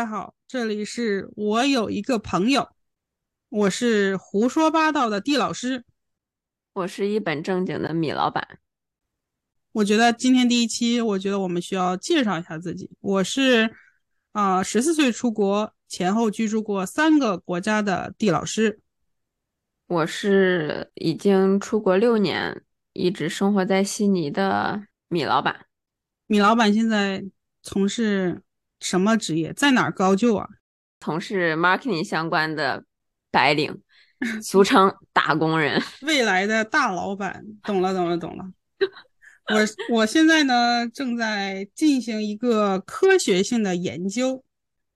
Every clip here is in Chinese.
家好，这里是我有一个朋友，我是胡说八道的地老师，我是一本正经的米老板。我觉得今天第一期，我觉得我们需要介绍一下自己。我是啊，十四岁出国，前后居住过三个国家的地老师。我是已经出国六年，一直生活在悉尼的米老板。米老板现在从事什么职业？在哪儿高就啊？从事 marketing 相关的白领，俗称打工人。未来的大老板，懂了，懂了，懂了。我我现在呢，正在进行一个科学性的研究，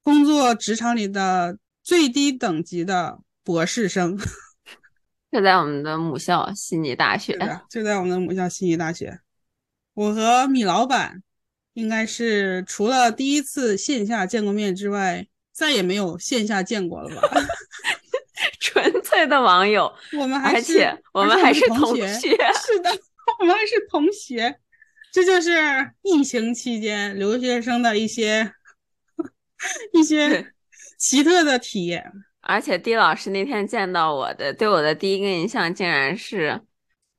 工作职场里的最低等级的博士生。就在我们的母校悉尼大学，就在我们的母校悉尼大学。我和米老板应该是除了第一次线下见过面之外，再也没有线下见过了吧？纯粹的网友，我们还是我们还是同学，是的。我们还是同学，这就是疫情期间留学生的一些一些奇特的体验。而且，狄老师那天见到我的，对我的第一个印象竟然是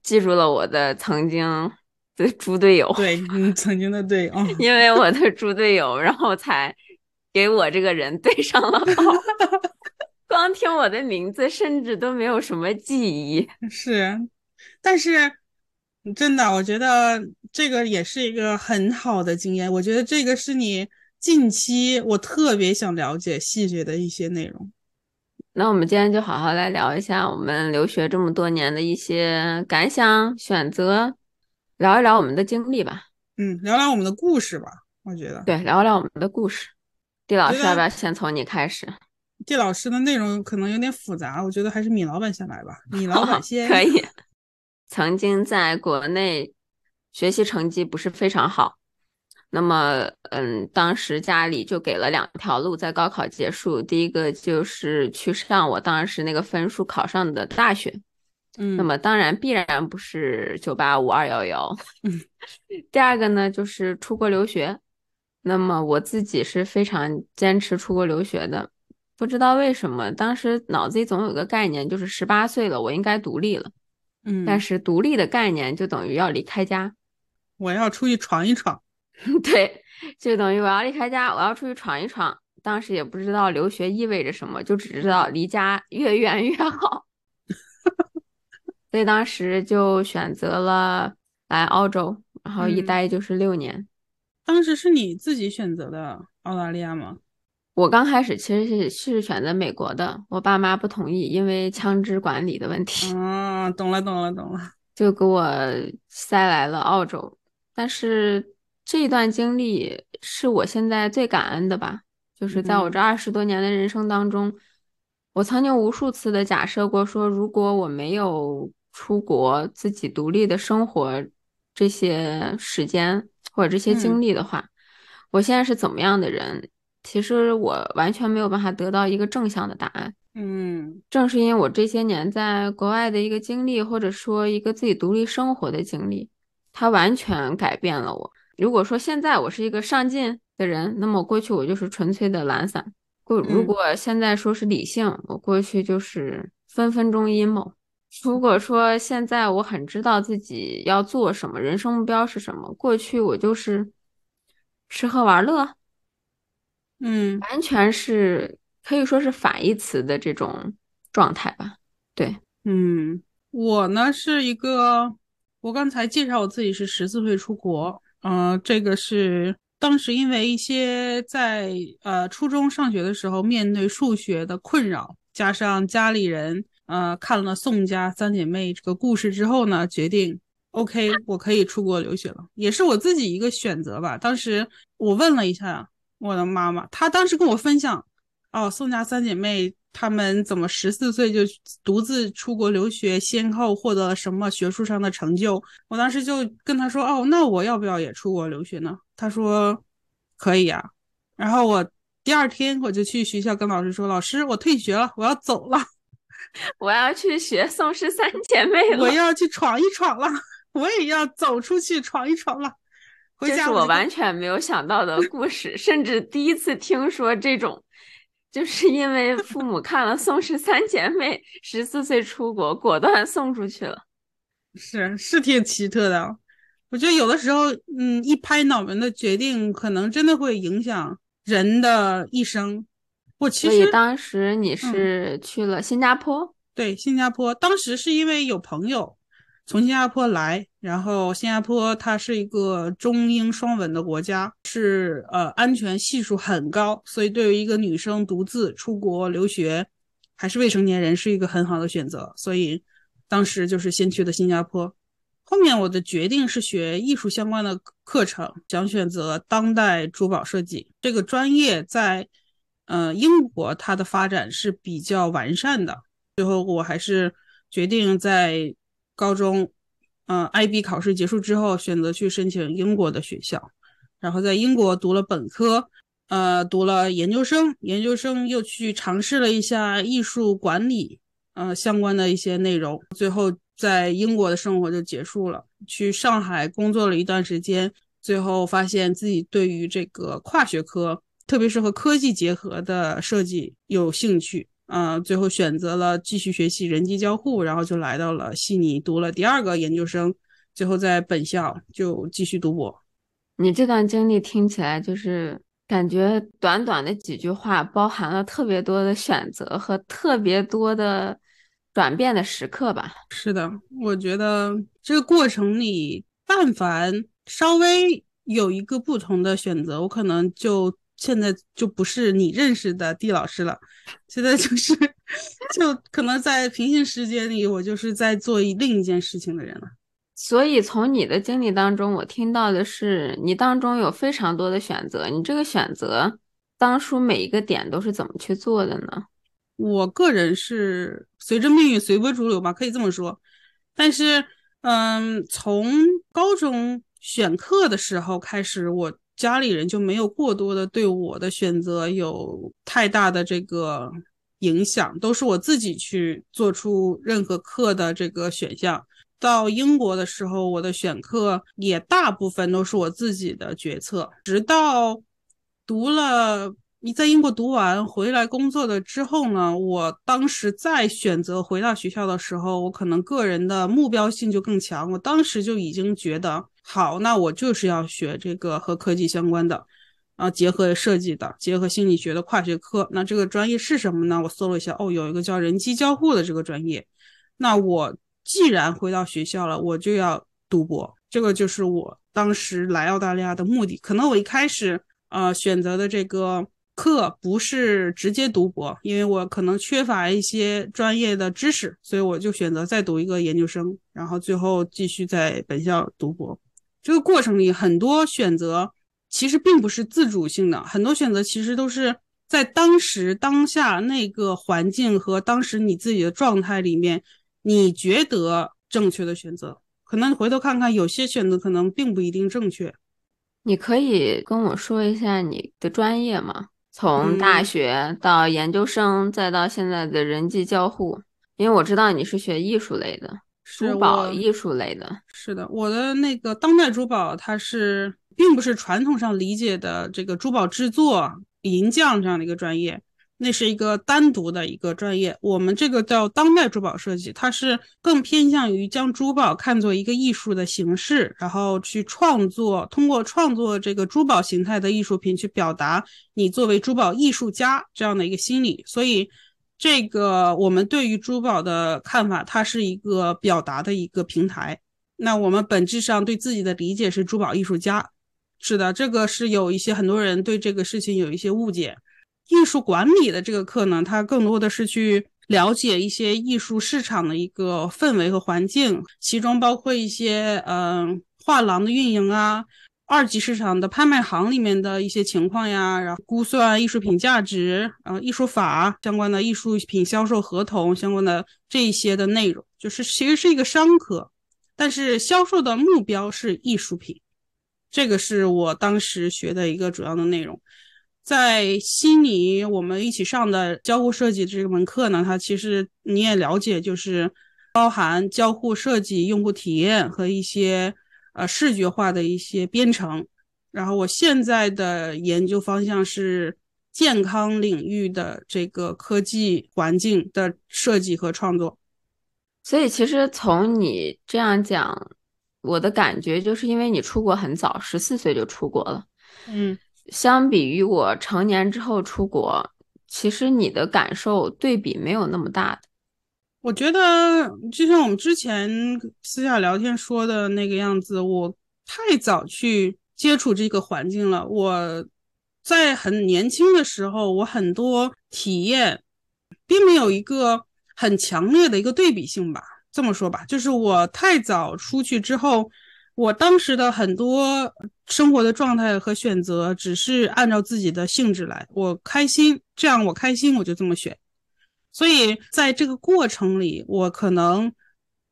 记住了我的曾经的猪队友。对，曾经的队友，因为我的猪队友，然后才给我这个人对上了号。光听我的名字，甚至都没有什么记忆。是，但是。真的，我觉得这个也是一个很好的经验。我觉得这个是你近期我特别想了解细节的一些内容。那我们今天就好好来聊一下我们留学这么多年的一些感想、选择，聊一聊我们的经历吧。嗯，聊聊我们的故事吧。我觉得对，聊聊我们的故事。地老师要不要先从你开始？地老师的内容可能有点复杂，我觉得还是米老板先来吧。米老板先可以。曾经在国内学习成绩不是非常好，那么，嗯，当时家里就给了两条路，在高考结束，第一个就是去上我当时那个分数考上的大学，嗯，那么当然必然不是九八五二幺幺，嗯，第二个呢就是出国留学，那么我自己是非常坚持出国留学的，不知道为什么，当时脑子里总有个概念，就是十八岁了，我应该独立了。嗯，但是独立的概念就等于要离开家，我要出去闯一闯。对，就等于我要离开家，我要出去闯一闯。当时也不知道留学意味着什么，就只知道离家越远越好。所以当时就选择了来澳洲，然后一待就是六年。当时是你自己选择的澳大利亚吗？我刚开始其实是是选择美国的，我爸妈不同意，因为枪支管理的问题。嗯，懂了，懂了，懂了，就给我塞来了澳洲。但是这段经历是我现在最感恩的吧，就是在我这二十多年的人生当中，我曾经无数次的假设过，说如果我没有出国自己独立的生活这些时间或者这些经历的话，我现在是怎么样的人？其实我完全没有办法得到一个正向的答案。嗯，正是因为我这些年在国外的一个经历，或者说一个自己独立生活的经历，它完全改变了我。如果说现在我是一个上进的人，那么过去我就是纯粹的懒散。过如果现在说是理性，我过去就是分分钟阴谋。如果说现在我很知道自己要做什么，人生目标是什么，过去我就是吃喝玩乐。嗯，完全是可以说是反义词的这种状态吧。对，嗯，我呢是一个，我刚才介绍我自己是十四岁出国，嗯，这个是当时因为一些在呃初中上学的时候面对数学的困扰，加上家里人呃看了宋家三姐妹这个故事之后呢，决定 OK 我可以出国留学了，也是我自己一个选择吧。当时我问了一下。我的妈妈，她当时跟我分享，哦，宋家三姐妹她们怎么十四岁就独自出国留学，先后获得了什么学术上的成就。我当时就跟她说，哦，那我要不要也出国留学呢？她说可以啊。然后我第二天我就去学校跟老师说，老师，我退学了，我要走了，我要去学宋氏三姐妹了，我要去闯一闯了，我也要走出去闯一闯了。这是我完全没有想到的故事，甚至第一次听说这种，就是因为父母看了《宋氏三姐妹》，十四岁出国，果断送出去了。是是挺奇特的，我觉得有的时候，嗯，一拍脑门的决定，可能真的会影响人的一生。我其实当时你是去了新加坡，对，新加坡，当时是因为有朋友从新加坡来，然后新加坡它是一个中英双文的国家，是呃安全系数很高，所以对于一个女生独自出国留学，还是未成年人是一个很好的选择，所以。当时就是先去的新加坡，后面我的决定是学艺术相关的课程，想选择当代珠宝设计。这个专业，在呃英国它的发展是比较完善的。最后我还是决定在高中，呃 IB 考试结束之后，选择去申请英国的学校，然后在英国读了本科，呃读了研究生，研究生又去尝试了一下艺术管理。呃，相关的一些内容，最后在英国的生活就结束了。去上海工作了一段时间，最后发现自己对于这个跨学科，特别是和科技结合的设计有兴趣。呃，最后选择了继续学习人机交互，然后就来到了悉尼读了第二个研究生，最后在本校就继续读博。你这段经历听起来就是感觉短短的几句话，包含了特别多的选择和特别多的。转变的时刻吧，是的，我觉得这个过程里，但凡稍微有一个不同的选择，我可能就现在就不是你认识的地老师了，现在就是 就可能在平行时间里，我就是在做另一件事情的人了。所以从你的经历当中，我听到的是你当中有非常多的选择，你这个选择当初每一个点都是怎么去做的呢？我个人是随着命运随波逐流吧，可以这么说。但是，嗯，从高中选课的时候开始，我家里人就没有过多的对我的选择有太大的这个影响，都是我自己去做出任何课的这个选项。到英国的时候，我的选课也大部分都是我自己的决策，直到读了。你在英国读完回来工作的之后呢？我当时再选择回到学校的时候，我可能个人的目标性就更强。我当时就已经觉得，好，那我就是要学这个和科技相关的，啊，结合设计的，结合心理学的跨学科。那这个专业是什么呢？我搜了一下，哦，有一个叫人机交互的这个专业。那我既然回到学校了，我就要读博。这个就是我当时来澳大利亚的目的。可能我一开始，呃，选择的这个。课不是直接读博，因为我可能缺乏一些专业的知识，所以我就选择再读一个研究生，然后最后继续在本校读博。这个过程里，很多选择其实并不是自主性的，很多选择其实都是在当时当下那个环境和当时你自己的状态里面，你觉得正确的选择。可能回头看看，有些选择可能并不一定正确。你可以跟我说一下你的专业吗？从大学到研究生，再到现在的人际交互，因为我知道你是学艺术类的，珠宝艺术类的。是的，我的那个当代珠宝，它是并不是传统上理解的这个珠宝制作、银匠这样的一个专业。那是一个单独的一个专业，我们这个叫当代珠宝设计，它是更偏向于将珠宝看作一个艺术的形式，然后去创作，通过创作这个珠宝形态的艺术品，去表达你作为珠宝艺术家这样的一个心理。所以，这个我们对于珠宝的看法，它是一个表达的一个平台。那我们本质上对自己的理解是珠宝艺术家，是的，这个是有一些很多人对这个事情有一些误解。艺术管理的这个课呢，它更多的是去了解一些艺术市场的一个氛围和环境，其中包括一些嗯画廊的运营啊，二级市场的拍卖行里面的一些情况呀，然后估算艺术品价值，呃，艺术法相关的艺术品销售合同相关的这一些的内容，就是其实是一个商科，但是销售的目标是艺术品，这个是我当时学的一个主要的内容。在悉尼，我们一起上的交互设计这门课呢，它其实你也了解，就是包含交互设计、用户体验和一些呃视觉化的一些编程。然后我现在的研究方向是健康领域的这个科技环境的设计和创作。所以其实从你这样讲，我的感觉就是因为你出国很早，十四岁就出国了。嗯，相比于我成年之后出国，其实你的感受对比没有那么大的。我觉得就像我们之前私下聊天说的那个样子，我太早去。接触这个环境了。我在很年轻的时候，我很多体验并没有一个很强烈的一个对比性吧。这么说吧，就是我太早出去之后，我当时的很多生活的状态和选择只是按照自己的性质来。我开心，这样我开心，我就这么选。所以在这个过程里，我可能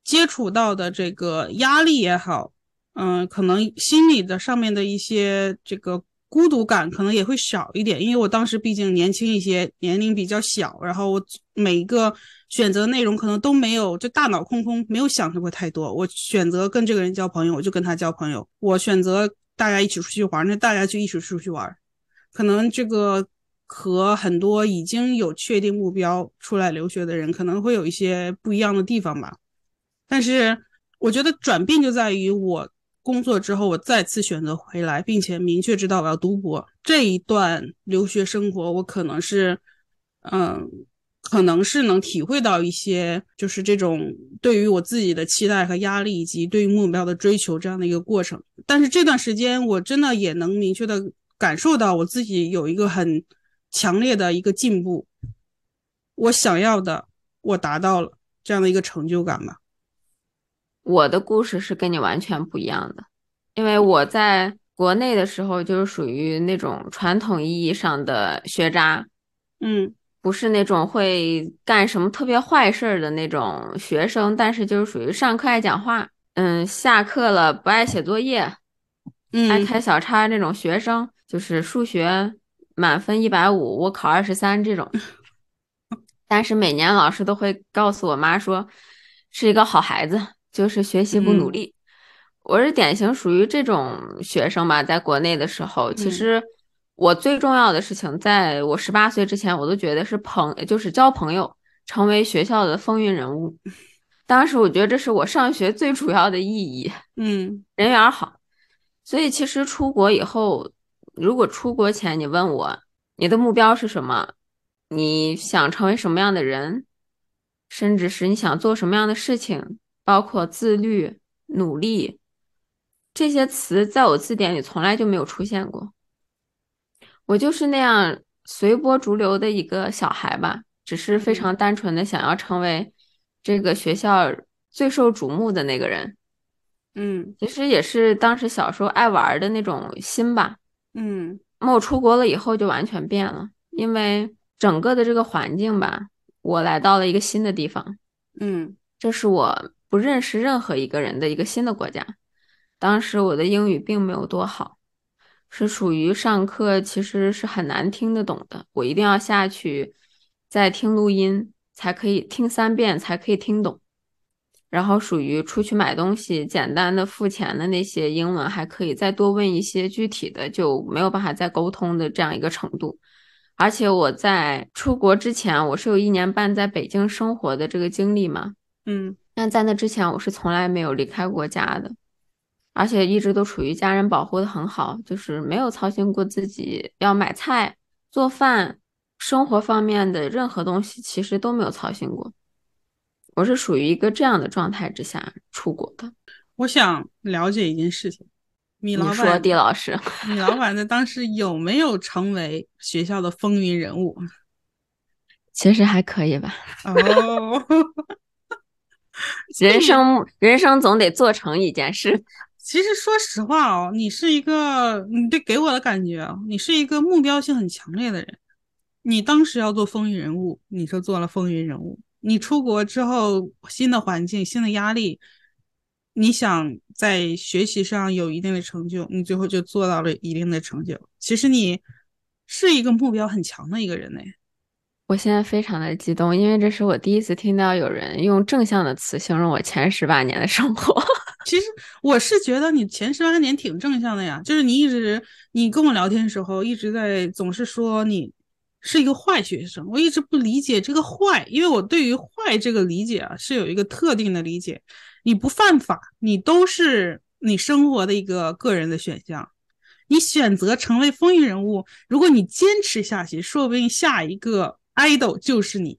接触到的这个压力也好。嗯，可能心理的上面的一些这个孤独感可能也会少一点，因为我当时毕竟年轻一些，年龄比较小，然后我每一个选择内容可能都没有，就大脑空空，没有想过太多。我选择跟这个人交朋友，我就跟他交朋友；我选择大家一起出去玩，那大家就一起出去玩。可能这个和很多已经有确定目标出来留学的人可能会有一些不一样的地方吧。但是我觉得转变就在于我。工作之后，我再次选择回来，并且明确知道我要读博。这一段留学生活，我可能是，嗯，可能是能体会到一些，就是这种对于我自己的期待和压力，以及对于目标的追求这样的一个过程。但是这段时间，我真的也能明确的感受到我自己有一个很强烈的一个进步，我想要的我达到了这样的一个成就感吧。我的故事是跟你完全不一样的，因为我在国内的时候就是属于那种传统意义上的学渣，嗯，不是那种会干什么特别坏事儿的那种学生，但是就是属于上课爱讲话，嗯，下课了不爱写作业，嗯，爱开小差那种学生，就是数学满分一百五，我考二十三这种，但是每年老师都会告诉我妈说，是一个好孩子。就是学习不努力，我是典型属于这种学生吧。在国内的时候，其实我最重要的事情，在我十八岁之前，我都觉得是朋，就是交朋友，成为学校的风云人物。当时我觉得这是我上学最主要的意义。嗯，人缘好。所以其实出国以后，如果出国前你问我你的目标是什么，你想成为什么样的人，甚至是你想做什么样的事情。包括自律、努力这些词，在我字典里从来就没有出现过。我就是那样随波逐流的一个小孩吧，只是非常单纯的想要成为这个学校最受瞩目的那个人。嗯，其实也是当时小时候爱玩的那种心吧。嗯，那我出国了以后就完全变了，因为整个的这个环境吧，我来到了一个新的地方。嗯，这是我。不认识任何一个人的一个新的国家，当时我的英语并没有多好，是属于上课其实是很难听得懂的，我一定要下去再听录音才可以听三遍才可以听懂，然后属于出去买东西简单的付钱的那些英文还可以再多问一些具体的就没有办法再沟通的这样一个程度，而且我在出国之前我是有一年半在北京生活的这个经历嘛，嗯。那在那之前，我是从来没有离开过家的，而且一直都处于家人保护的很好，就是没有操心过自己要买菜、做饭、生活方面的任何东西，其实都没有操心过。我是属于一个这样的状态之下出国的。我想了解一件事情，米老板，说，狄老师，米老板在当时有没有成为学校的风云人物？其实还可以吧。哦。人生，人生总得做成一件事。其实说实话哦，你是一个，你对给我的感觉啊，你是一个目标性很强烈的人。你当时要做风云人物，你说做了风云人物。你出国之后，新的环境，新的压力，你想在学习上有一定的成就，你最后就做到了一定的成就。其实你是一个目标很强的一个人呢。我现在非常的激动，因为这是我第一次听到有人用正向的词形容我前十八年的生活。其实我是觉得你前十八年挺正向的呀，就是你一直你跟我聊天的时候一直在总是说你是一个坏学生，我一直不理解这个坏，因为我对于坏这个理解啊是有一个特定的理解，你不犯法，你都是你生活的一个个人的选项，你选择成为风云人物，如果你坚持下去，说不定下一个 idol 就是你。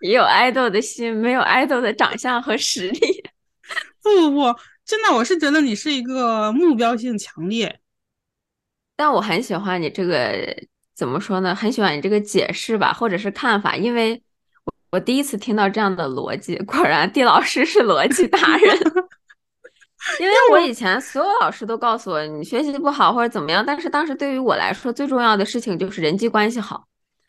也有爱豆的心，没有爱豆的长相和实力。不不不，真的，我是觉得你是一个目标性强烈。但我很喜欢你这个怎么说呢？很喜欢你这个解释吧，或者是看法，因为我我第一次听到这样的逻辑。果然，地老师是逻辑达人。因为我以前所有老师都告诉我，你学习不好或者怎么样，但是当时对于我来说，最重要的事情就是人际关系好。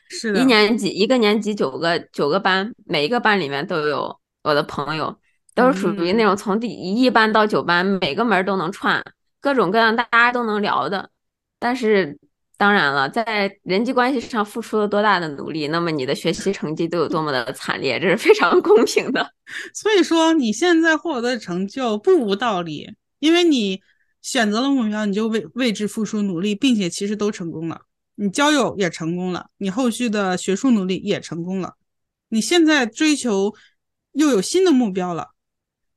是的，一年级一个年级九个九个班，每一个班里面都有我的朋友，都是属于那种从第一班到九班，每个门都能串，各种各样大家都能聊的。但是当然了，在人际关系上付出了多大的努力，那么你的学习成绩都有多么的惨烈，这是非常公平的。所以说你现在获得的成就不无道理，因为你选择了目标，你就为为之付出努力，并且其实都成功了。你交友也成功了，你后续的学术努力也成功了，你现在追求又有新的目标了，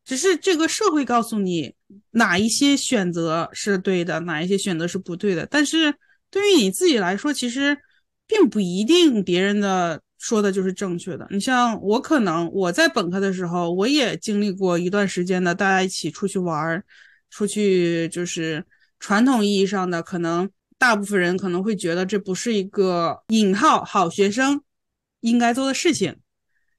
只是这个社会告诉你哪一些选择是对的，哪一些选择是不对的。但是对于你自己来说，其实并不一定别人的说的就是正确的。你像我，可能我在本科的时候，我也经历过一段时间的大家一起出去玩儿，出去就是传统意义上的可能。大部分人可能会觉得这不是一个引号好学生应该做的事情，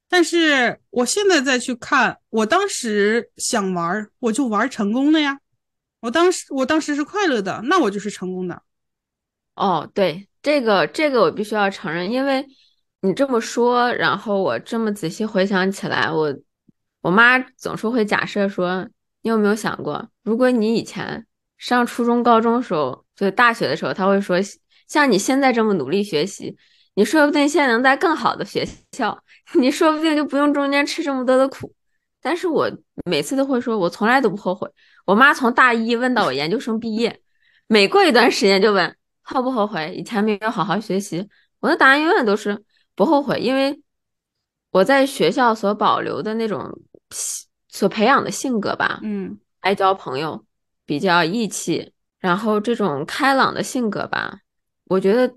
但是我现在再去看，我当时想玩，我就玩成功了呀。我当时我当时是快乐的，那我就是成功的。哦，对，这个这个我必须要承认，因为你这么说，然后我这么仔细回想起来，我我妈总是会假设说，你有没有想过，如果你以前上初中、高中时候。就大学的时候，他会说，像你现在这么努力学习，你说不定现在能在更好的学校，你说不定就不用中间吃这么多的苦。但是我每次都会说，我从来都不后悔。我妈从大一问到我研究生毕业，每过一段时间就问后不后悔以前没有好好学习。我的答案永远都是不后悔，因为我在学校所保留的那种所培养的性格吧，嗯，爱交朋友，比较义气。然后这种开朗的性格吧，我觉得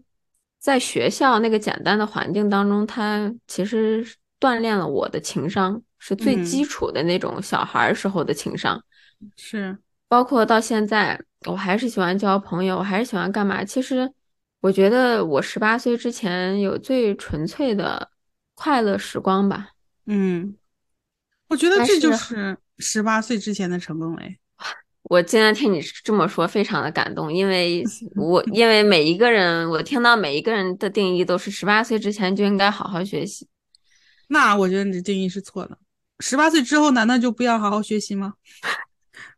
在学校那个简单的环境当中，他其实锻炼了我的情商，是最基础的那种小孩时候的情商。是，包括到现在，我还是喜欢交朋友，我还是喜欢干嘛？其实我觉得我十八岁之前有最纯粹的快乐时光吧。嗯，我觉得这就是十八岁之前的成功嘞。我今天听你这么说，非常的感动，因为 我因为每一个人，我听到每一个人的定义都是十八岁之前就应该好好学习。那我觉得你的定义是错的。十八岁之后难道就不要好好学习吗？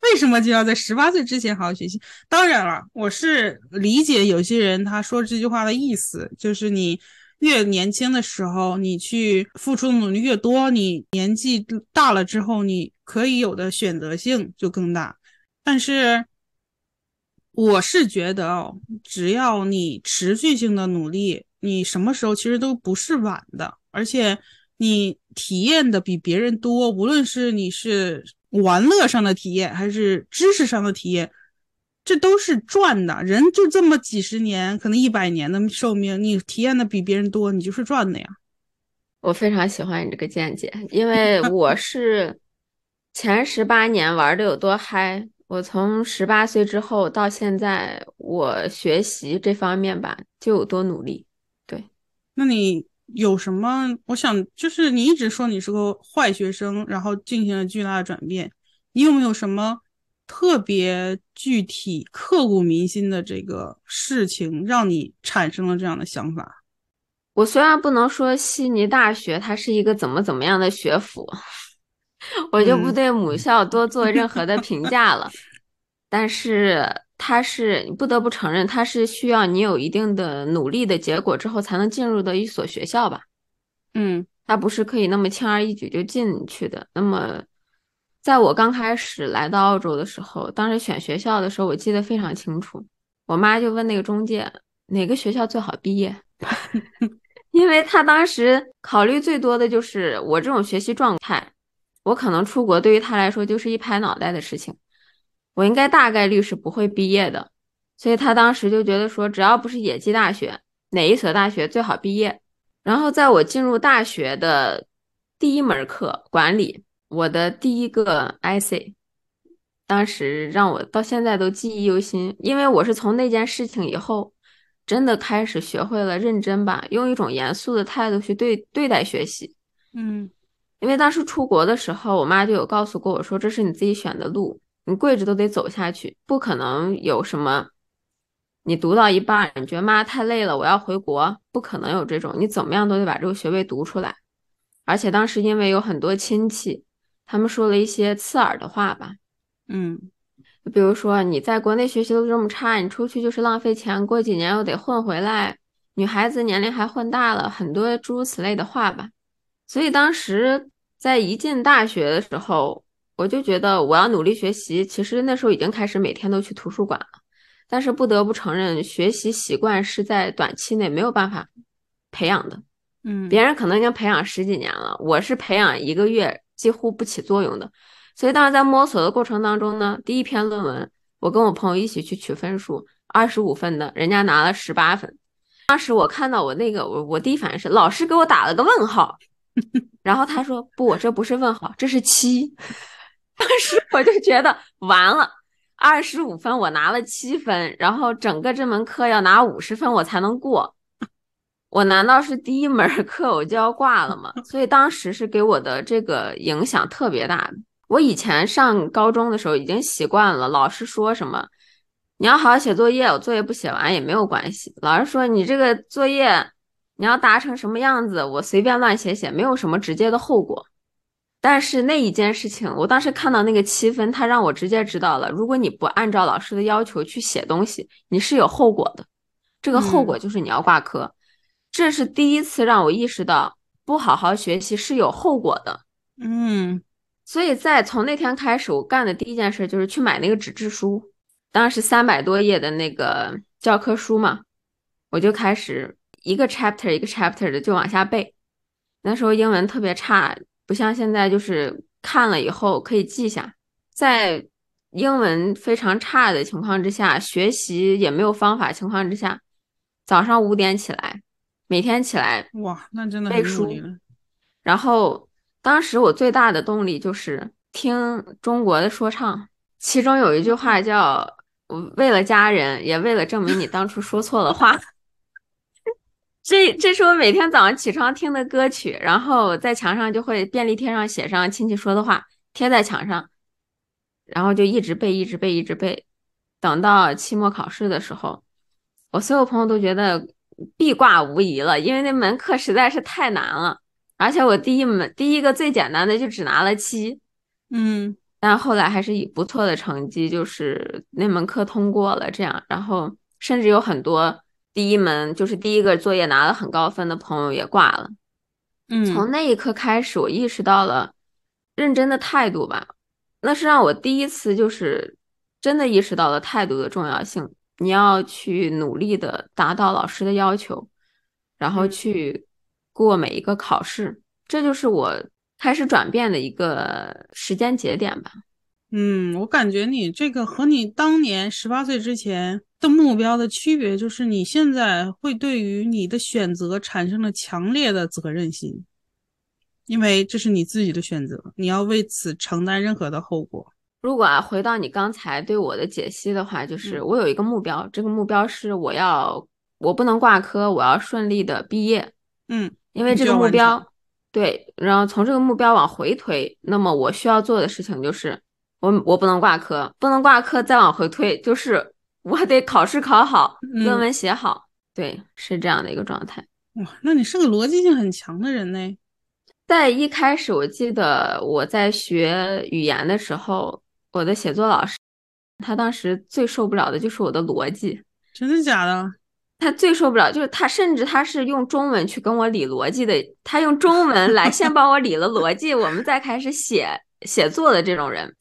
为什么就要在十八岁之前好好学习？当然了，我是理解有些人他说这句话的意思，就是你越年轻的时候，你去付出的努力越多，你年纪大了之后，你可以有的选择性就更大。但是，我是觉得哦，只要你持续性的努力，你什么时候其实都不是晚的。而且你体验的比别人多，无论是你是玩乐上的体验，还是知识上的体验，这都是赚的。人就这么几十年，可能一百年的寿命，你体验的比别人多，你就是赚的呀。我非常喜欢你这个见解，因为我是 前十八年玩的有多嗨。我从十八岁之后到现在，我学习这方面吧就有多努力。对，那你有什么？我想就是你一直说你是个坏学生，然后进行了巨大的转变。你有没有什么特别具体、刻骨铭心的这个事情，让你产生了这样的想法？我虽然不能说悉尼大学它是一个怎么怎么样的学府。我就不对母校多做任何的评价了，但是它是你不得不承认，它是需要你有一定的努力的结果之后才能进入的一所学校吧？嗯，它不是可以那么轻而易举就进去的。那么在我刚开始来到澳洲的时候，当时选学校的时候，我记得非常清楚。我妈就问那个中介哪个学校最好毕业，因为她当时考虑最多的就是我这种学习状态，我可能出国对于她来说就是一拍脑袋的事情，我应该大概率是不会毕业的，所以他当时就觉得说，只要不是野鸡大学，哪一所大学最好毕业。然后在我进入大学的第一门课管理。我的第一个 IC，当时让我到现在都记忆犹新，因为我是从那件事情以后，真的开始学会了认真吧，用一种严肃的态度去对对待学习。嗯，因为当时出国的时候，我妈就有告诉过我说，这是你自己选的路，你跪着都得走下去，不可能有什么，你读到一半，你觉得妈太累了，我要回国，不可能有这种，你怎么样都得把这个学位读出来。而且当时因为有很多亲戚。他们说了一些刺耳的话吧，嗯，比如说你在国内学习都这么差，你出去就是浪费钱，过几年又得混回来，女孩子年龄还混大了，很多诸如此类的话吧。所以当时在一进大学的时候，我就觉得我要努力学习。其实那时候已经开始每天都去图书馆了，但是不得不承认，学习习惯是在短期内没有办法培养的。嗯，别人可能已经培养十几年了，我是培养一个月。几乎不起作用的，所以当时在摸索的过程当中呢，第一篇论文我跟我朋友一起去取分数，二十五分的人家拿了十八分。当时我看到我那个，我我第一反应是老师给我打了个问号，然后他说不，我这不是问号，这是七。当时我就觉得完了，二十五分我拿了七分，然后整个这门课要拿五十分我才能过。我难道是第一门课我就要挂了吗？所以当时是给我的这个影响特别大。我以前上高中的时候已经习惯了，老师说什么，你要好好写作业，我作业不写完也没有关系。老师说你这个作业你要达成什么样子，我随便乱写写，没有什么直接的后果。但是那一件事情，我当时看到那个七分，他让我直接知道了，如果你不按照老师的要求去写东西，你是有后果的。这个后果就是你要挂科。这是第一次让我意识到不好好学习是有后果的。嗯，所以在从那天开始，我干的第一件事就是去买那个纸质书，当时三百多页的那个教科书嘛，我就开始一个 chapter 一个 chapter 的就往下背。那时候英文特别差，不像现在就是看了以后可以记下。在英文非常差的情况之下，学习也没有方法情况之下，早上五点起来。每天起来哇，那真的背书。然后当时我最大的动力就是听中国的说唱，其中有一句话叫“为了家人，也为了证明你当初说错了话 ”。这这是我每天早上起床听的歌曲，然后在墙上就会便利贴上写上亲戚说的话，贴在墙上，然后就一直背，一直背，一直背。等到期末考试的时候，我所有朋友都觉得。必挂无疑了，因为那门课实在是太难了，而且我第一门第一个最简单的就只拿了七，嗯，但后来还是以不错的成绩，就是那门课通过了，这样，然后甚至有很多第一门就是第一个作业拿了很高分的朋友也挂了，嗯，从那一刻开始，我意识到了认真的态度吧，那是让我第一次就是真的意识到了态度的重要性。你要去努力的达到老师的要求，然后去过每一个考试，这就是我开始转变的一个时间节点吧。嗯，我感觉你这个和你当年十八岁之前的目标的区别，就是你现在会对于你的选择产生了强烈的责任心，因为这是你自己的选择，你要为此承担任何的后果。如果啊，回到你刚才对我的解析的话，就是我有一个目标，这个目标是我要我不能挂科，我要顺利的毕业。嗯，因为这个目标，对，然后从这个目标往回推，那么我需要做的事情就是我我不能挂科，不能挂科，再往回推就是我得考试考好，论文写好。对，是这样的一个状态。哇，那你是个逻辑性很强的人呢。在一开始，我记得我在学语言的时候。我的写作老师，他当时最受不了的就是我的逻辑，真的假的？他最受不了就是他，甚至他是用中文去跟我理逻辑的，他用中文来先帮我理了逻辑，我们再开始写写作的这种人。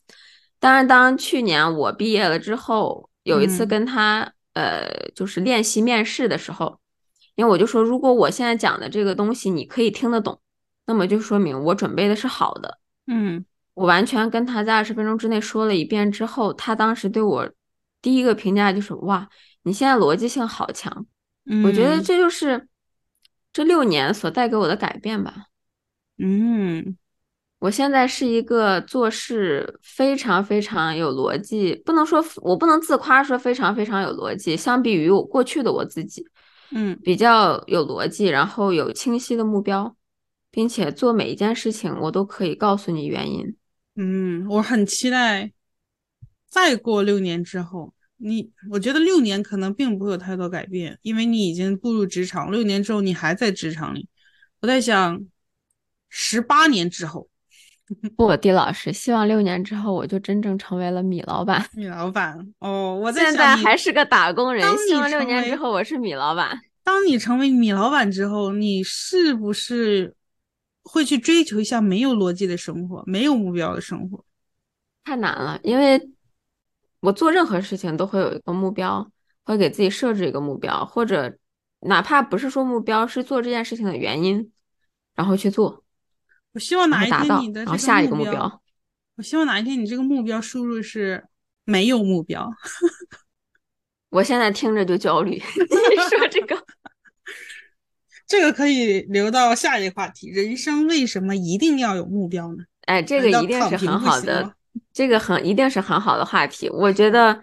当然，当去年我毕业了之后，有一次跟他呃，就是练习面试的时候，因为我就说，如果我现在讲的这个东西你可以听得懂，那么就说明我准备的是好的。嗯，我完全跟他在二十分钟之内说了一遍之后，他当时对我第一个评价就是：哇，你现在逻辑性好强。嗯我觉得这就是这六年所带给我的改变吧。嗯。我现在是一个做事非常非常有逻辑，不能说我不能自夸说非常非常有逻辑。相比于我过去的我自己，嗯，比较有逻辑，然后有清晰的目标，并且做每一件事情我都可以告诉你原因。嗯，我很期待再过六年之后，你我觉得六年可能并不会有太多改变，因为你已经步入职场，六年之后你还在职场里。我在想，十八年之后。不，地老师，希望六年之后我就真正成为了米老板。米老板哦，我 现在还是个打工人。希望六年之后我是米老板。当你成为米老板之后，你是不是会去追求一下没有逻辑的生活，没有目标的生活？太难了，因为我做任何事情都会有一个目标，会给自己设置一个目标，或者哪怕不是说目标，是做这件事情的原因，然后去做。我希望哪一天你的然后下一个目标，我希望哪一天你这个目标输入是没有目标。我现在听着就焦虑。你说这个，这个可以留到下一个话题。人生为什么一定要有目标呢？哎，这个一定是很好的，这个很一定是很好的话题。我觉得，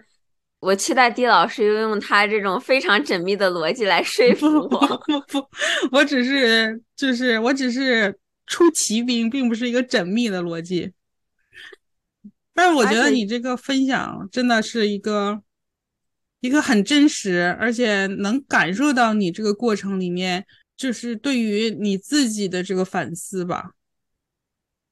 我期待狄老师用他这种非常缜密的逻辑来说服我。不不，我只是就是我只是。出奇兵并不是一个缜密的逻辑，但是我觉得你这个分享真的是一个一个很真实，而且能感受到你这个过程里面，就是对于你自己的这个反思吧。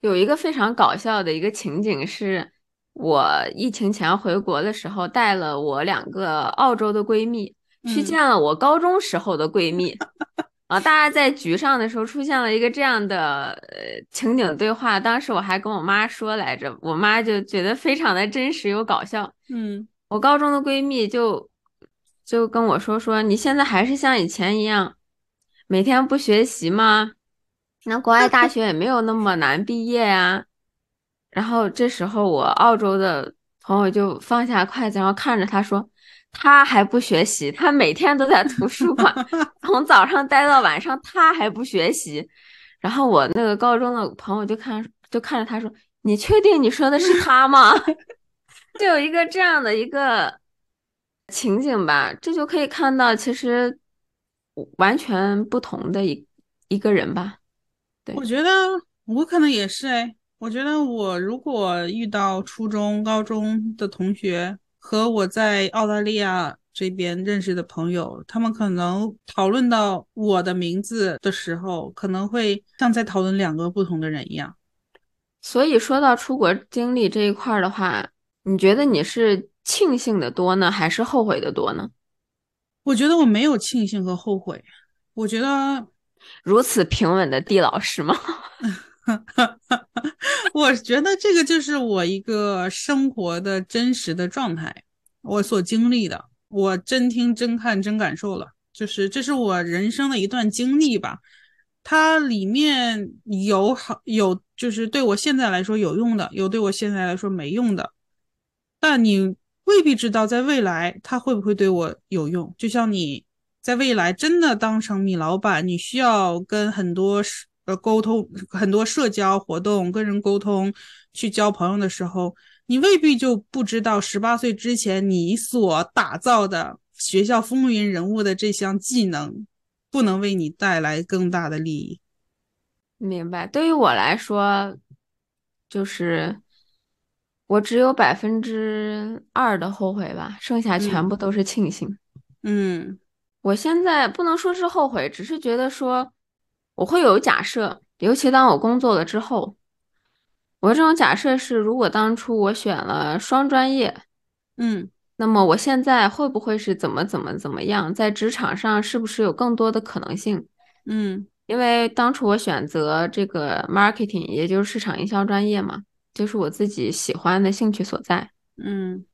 有一个非常搞笑的一个情景是，我疫情前回国的时候，带了我两个澳洲的闺蜜去见了我高中时候的闺蜜。啊！大家在局上的时候出现了一个这样的呃情景对话，当时我还跟我妈说来着，我妈就觉得非常的真实又搞笑。嗯，我高中的闺蜜就就跟我说说，你现在还是像以前一样，每天不学习吗？那国外大学也没有那么难毕业呀。然后这时候我澳洲的朋友就放下筷子，然后看着他说。他还不学习，他每天都在图书馆，从早上待到晚上，他还不学习。然后我那个高中的朋友就看，就看着他说：“你确定你说的是他吗？” 就有一个这样的一个情景吧，这就可以看到，其实完全不同的一一个人吧。对，我觉得我可能也是哎，我觉得我如果遇到初中、高中的同学。和我在澳大利亚这边认识的朋友，他们可能讨论到我的名字的时候，可能会像在讨论两个不同的人一样。所以说到出国经历这一块的话，你觉得你是庆幸的多呢，还是后悔的多呢？我觉得我没有庆幸和后悔。我觉得如此平稳的地老师吗？我觉得这个就是我一个生活的真实的状态，我所经历的，我真听真看真感受了，就是这是我人生的一段经历吧。它里面有好有，就是对我现在来说有用的，有对我现在来说没用的。但你未必知道在未来它会不会对我有用。就像你在未来真的当成米老板，你需要跟很多。呃，沟通很多社交活动，跟人沟通，去交朋友的时候，你未必就不知道十八岁之前你所打造的学校风云人物的这项技能，不能为你带来更大的利益。明白。对于我来说，就是我只有百分之二的后悔吧，剩下全部都是庆幸。嗯，我现在不能说是后悔，只是觉得说。我会有假设，尤其当我工作了之后，我这种假设是：如果当初我选了双专业，嗯，那么我现在会不会是怎么怎么怎么样？在职场上是不是有更多的可能性？嗯，因为当初我选择这个 marketing，也就是市场营销专业嘛，就是我自己喜欢的兴趣所在。嗯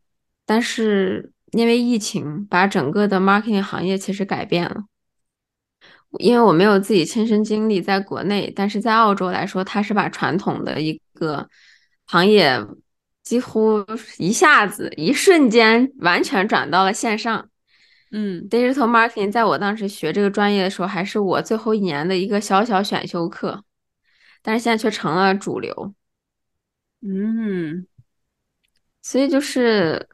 但是因为疫情，把整个的 marketing 行业其实改变了。因为我没有自己亲身经历在国内，但是在澳洲来说，它是把传统的一个行业几乎一下子、一瞬间完全转到了线上。嗯 Digital marketing 在我当时学这个专业的时候，还是我最后一年的一个小小选修课，但是现在却成了主流。嗯所以就是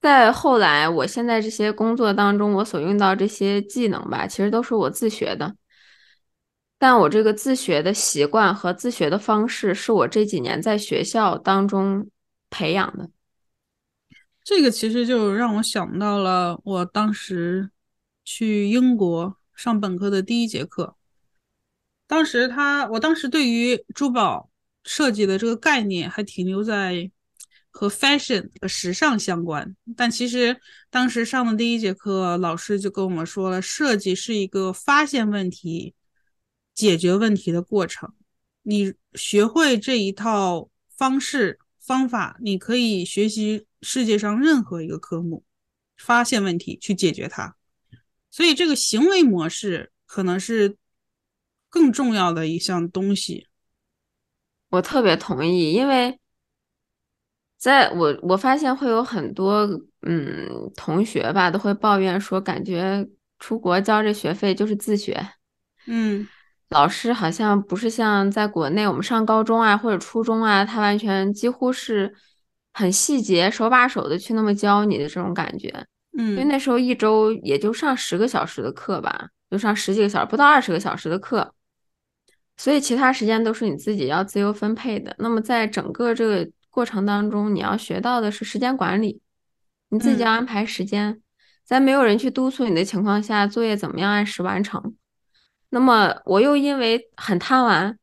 在后来，我现在这些工作当中，我所用到这些技能吧，其实都是我自学的。但我这个自学的习惯和自学的方式，是我这几年在学校当中培养的。这个其实就让我想到了我当时去英国上本科的第一节课。当时他，我当时对于珠宝设计的这个概念还停留在和 fashion 和时尚相关，但其实当时上的第一节课，老师就跟我们说了，设计是一个发现问题、解决问题的过程。你学会这一套方式方法，你可以学习世界上任何一个科目，发现问题去解决它。所以这个行为模式可能是更重要的一项东西。我特别同意，因为在我我发现会有很多嗯同学吧都会抱怨说，感觉出国交这学费就是自学，嗯老师好像不是像在国内我们上高中啊或者初中啊，他完全几乎是很细节手把手的去那么教你的这种感觉。嗯因为嗯那时候一周也就上十个小时的课吧，就上十几个小时，不到二十个小时的课，所以其他时间都是你自己要自由分配的。那么在整个这个过程当中，你要学到的是时间管理，你自己要嗯安排时间，在没有人去督促你的情况下，作业怎么样按时完成。那么我又因为很贪玩，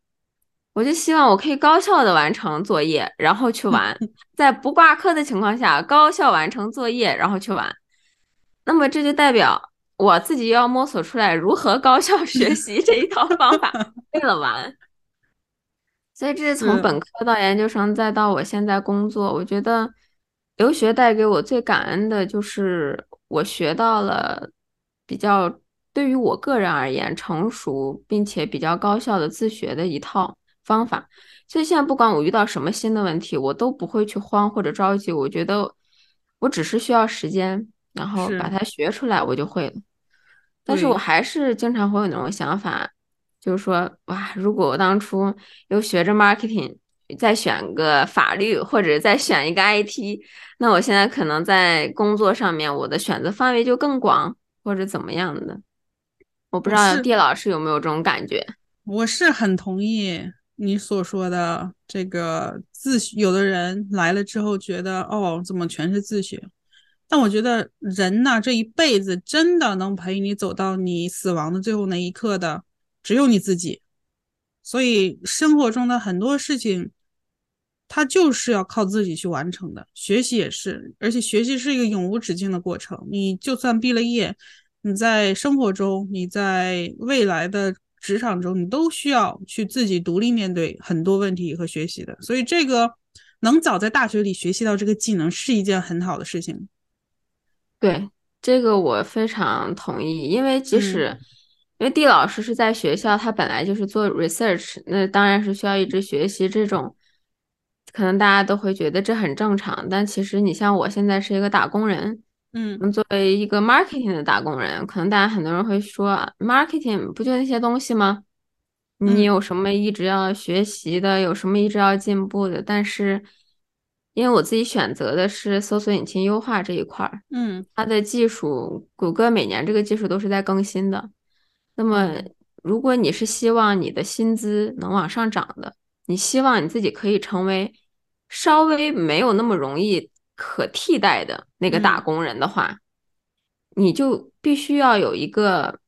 我就希望我可以高效的完成作业，然后去玩，在不挂科的情况下，高效完成作业，然后去玩。那么这就代表我自己要摸索出来如何高效 学习这一套方法，为了玩。所以这是从本科到研究生，再到我现在工作，我觉得留学带给我最感恩的就是我学到了比较对于我个人而言成熟并且比较高效的自学的一套方法。所以现在不管我遇到什么新的问题，我都不会去慌或者着急，我觉得我只是需要时间。然后把它学出来，我就会了。但是我还是经常会有那种想法，就是说，哇，如果我当初又学着 marketing，再选个法律或者再选一个 IT，那我现在可能在工作上面我的选择范围就更广，或者怎么样的。我不知道地老师有没有这种感觉？我是很同意你所说的这个自学，有的人来了之后觉得哦，怎么全是自学？但我觉得人呐，这一辈子真的能陪你走到你死亡的最后那一刻的，只有你自己。所以生活中的很多事情，它就是要靠自己去完成的。学习也是，而且学习是一个永无止境的过程。你就算毕了业，你在生活中，你在未来的职场中，你都需要去自己独立面对很多问题和学习的。所以这个能早在大学里学习到这个技能，是一件很好的事情。对，这个我非常同意，因为即使、嗯因为地老师是在学校，他本来就是做 research，那当然是需要一直学习。这种可能大家都会觉得这很正常，但其实你像我现在是一个打工人，嗯嗯，作为一个 marketing 的打工人，可能大家很多人会说，marketing 不就那些东西吗？你嗯有什么一直要学习的，有什么一直要进步的？但是因为我自己选择的是搜索引擎优化这一块儿。嗯它的技术，谷歌每年这个技术都是在更新的。那么，嗯如果你是希望你的薪资能往上涨的，你希望你自己可以成为稍微没有那么容易可替代的那个打嗯工人的话，你就必须要有一个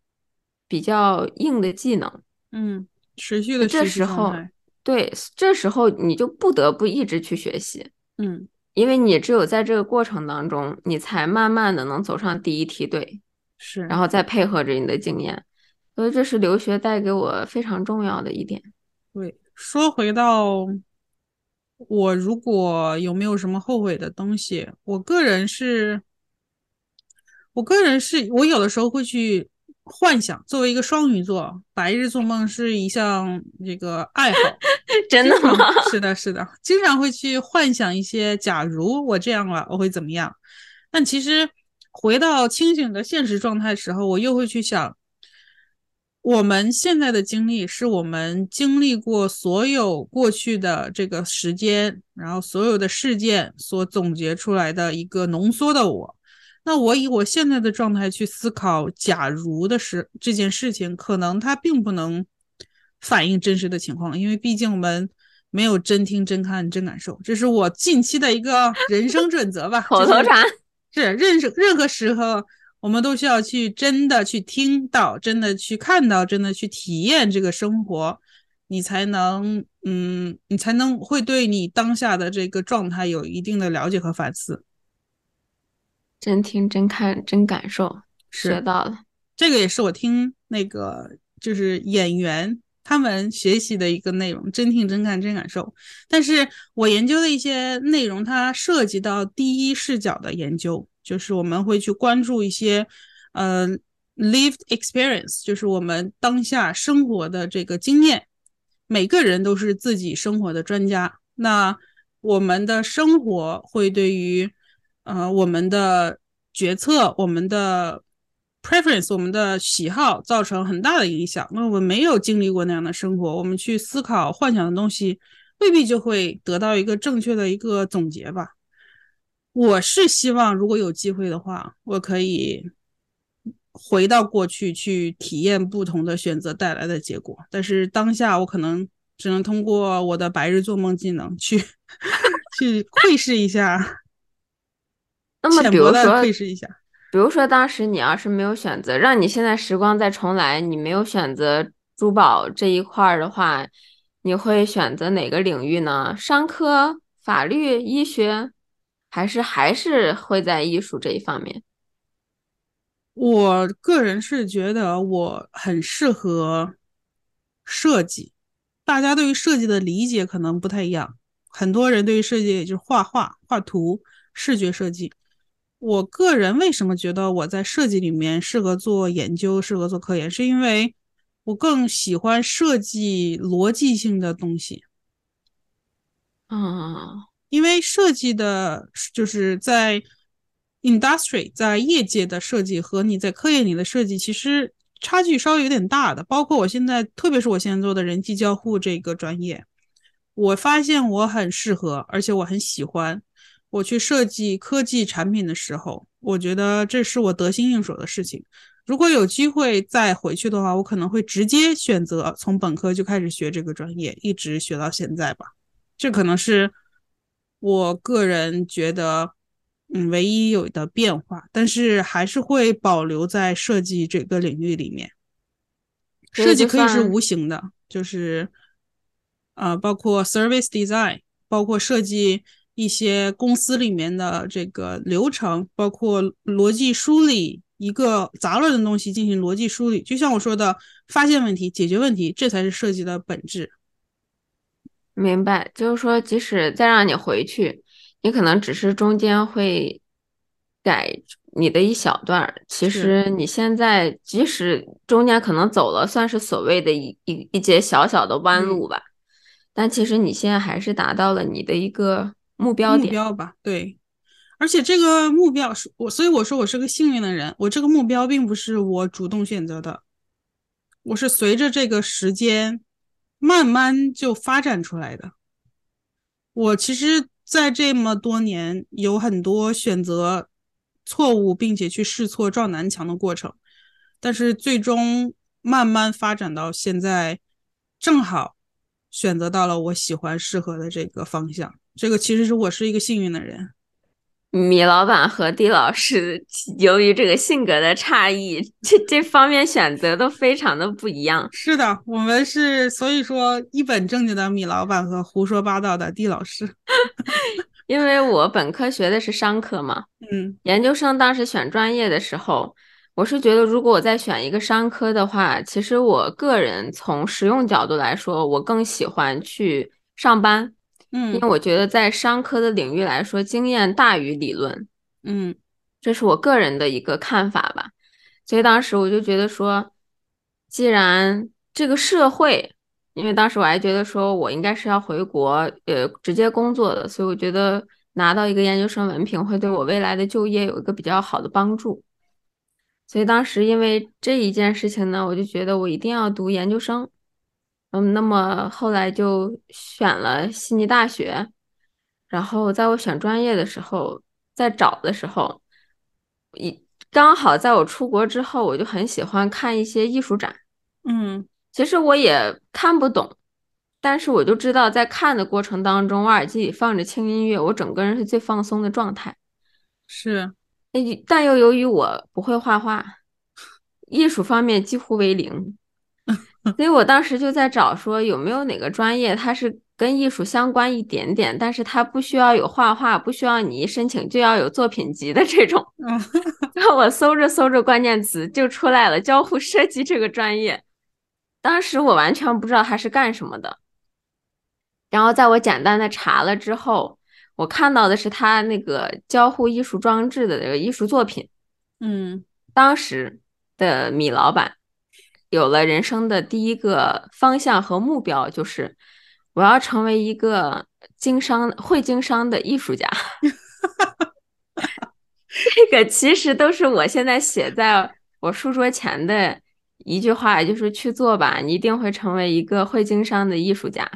比较硬的技能。嗯，持续的这时候。对，这时候你就不得不一直去学习。嗯因为你只有在这个过程当中，你才慢慢的能走上第一梯队，是，然后再配合着你的经验，所以这是留学带给我非常重要的一点。对，说回到我如果有没有什么后悔的东西，我个人是，我个人是我有的时候会去幻想，作为一个双鱼座，白日做梦是一项这个爱好。真的吗？是的，是的，经常会去幻想一些，假如我这样了，我会怎么样？但其实回到清醒的现实状态时候，我又会去想。我们现在的经历是我们经历过所有过去的这个时间，然后所有的事件所总结出来的一个浓缩的我。那我以我现在的状态去思考，假如的事这件事情，可能它并不能反映真实的情况，因为毕竟我们没有真听、真看、真感受。这是我近期的一个人生准则吧，口头禅是任任何时候。我们都需要去真的去听到，真的去看到，真的去体验这个生活，你才能，嗯，你才能会对你当下的这个状态有一定的了解和反思。真听、真看、真感受，学到了。这个也是我听那个就是演员他们学习的一个内容：真听、真看、真感受。但是我研究的一些内容，它涉及到第一视角的研究。就是我们会去关注一些，呃，lived experience，就是我们当下生活的这个经验。每个人都是自己生活的专家。那我们的生活会对于，呃，我们的决策、我们的 preference、我们的喜好造成很大的影响。那我们没有经历过那样的生活，我们去思考、幻想的东西，未必就会得到一个正确的一个总结吧。我是希望，如果有机会的话，我可以回到过去去体验不同的选择带来的结果。但是当下，我可能只能通过我的白日做梦技能去 去窥视一下。那么，比如说窥视一下，比如说当时你要是没有选择，让你现在时光再重来，你没有选择珠宝这一块的话，你会选择哪个领域呢？商科、法律、医学？还是还是会在艺术这一方面。我个人是觉得我很适合设计。大家对于设计的理解可能不太一样，很多人对于设计也就是画画、画图、视觉设计。我个人为什么觉得我在设计里面适合做研究、适合做科研，是因为我更喜欢设计逻辑性的东西。啊。因为设计的，就是在 industry 在业界的设计和你在科研里的设计，其实差距稍微有点大的。包括我现在，特别是我现在做的人机交互这个专业，我发现我很适合，而且我很喜欢。我去设计科技产品的时候，我觉得这是我得心应手的事情。如果有机会再回去的话，我可能会直接选择从本科就开始学这个专业，一直学到现在吧。这可能是。我个人觉得，嗯，唯一有的变化，但是还是会保留在设计这个领域里面。设计可以是无形的，就是，呃，包括 service design，包括设计一些公司里面的这个流程，包括逻辑梳理一个杂乱的东西进行逻辑梳理。就像我说的，发现问题、解决问题，这才是设计的本质。明白，就是说，即使再让你回去，你可能只是中间会改你的一小段儿。其实你现在即使中间可能走了，算是所谓的一一一节小小的弯路吧，但其实你现在还是达到了你的一个目标点。目标吧，对。而且这个目标是我，所以我说我是个幸运的人。我这个目标并不是我主动选择的，我是随着这个时间。慢慢就发展出来的。我其实，在这么多年，有很多选择错误，并且去试错撞南墙的过程，但是最终慢慢发展到现在，正好选择到了我喜欢、适合的这个方向。这个其实是我是一个幸运的人。米老板和地老师由于这个性格的差异，这这方面选择都非常的不一样。是的，我们是所以说一本正经的米老板和胡说八道的地老师。因为我本科学的是商科嘛，嗯，研究生当时选专业的时候，我是觉得如果我再选一个商科的话，其实我个人从实用角度来说，我更喜欢去上班。嗯，因为我觉得在商科的领域来说，经验大于理论。嗯，这是我个人的一个看法吧。所以当时我就觉得说，既然这个社会，因为当时我还觉得说我应该是要回国，呃，直接工作的，所以我觉得拿到一个研究生文凭会对我未来的就业有一个比较好的帮助。所以当时因为这一件事情呢，我就觉得我一定要读研究生。嗯，那么后来就选了悉尼大学。然后在我选专业的时候，在找的时候，一刚好在我出国之后，我就很喜欢看一些艺术展。嗯，其实我也看不懂，但是我就知道在看的过程当中，我耳机里放着轻音乐，我整个人是最放松的状态。是。但又由于我不会画画，艺术方面几乎为零，所以我当时就在找说有没有哪个专业它是跟艺术相关一点点，但是它不需要有画画，不需要你一申请就要有作品集的这种。然后我搜着搜着关键词就出来了交互设计这个专业，当时我完全不知道它是干什么的。然后在我简单的查了之后。我看到的是他那个交互艺术装置的这个艺术作品，嗯，当时的米老板有了人生的第一个方向和目标，就是我要成为一个经商会经商的艺术家。这个其实都是我现在写在我书桌前的一句话，就是去做吧，你一定会成为一个会经商的艺术家。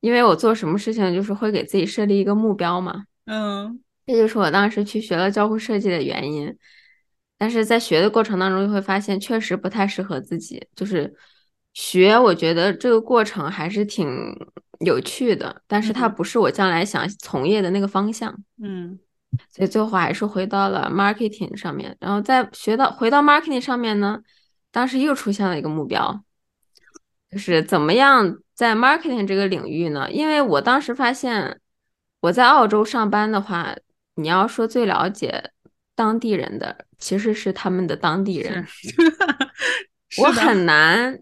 因为我做什么事情就是会给自己设立一个目标嘛，嗯，这就是我当时去学了交互设计的原因。但是在学的过程当中，就会发现确实不太适合自己。就是学，我觉得这个过程还是挺有趣的，但是它不是我将来想从业的那个方向。嗯，所以最后还是回到了 marketing 上面。然后在学到回到 marketing 上面呢，当时又出现了一个目标，就是怎么样。在 marketing 这个领域呢，因为我当时发现我在澳洲上班的话，你要说最了解当地人的其实是他们的当地人，我很难，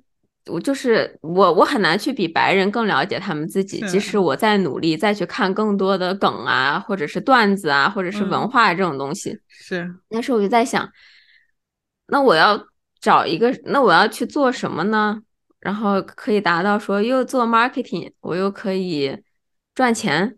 我就是我我很难去比白人更了解他们自己。即使我在努力再去看更多的梗啊，或者是段子啊，或者是文化这种东西，是。那时候我就在想，那我要找一个，那我要去做什么呢？然后可以达到说又做 marketing，我又可以赚钱。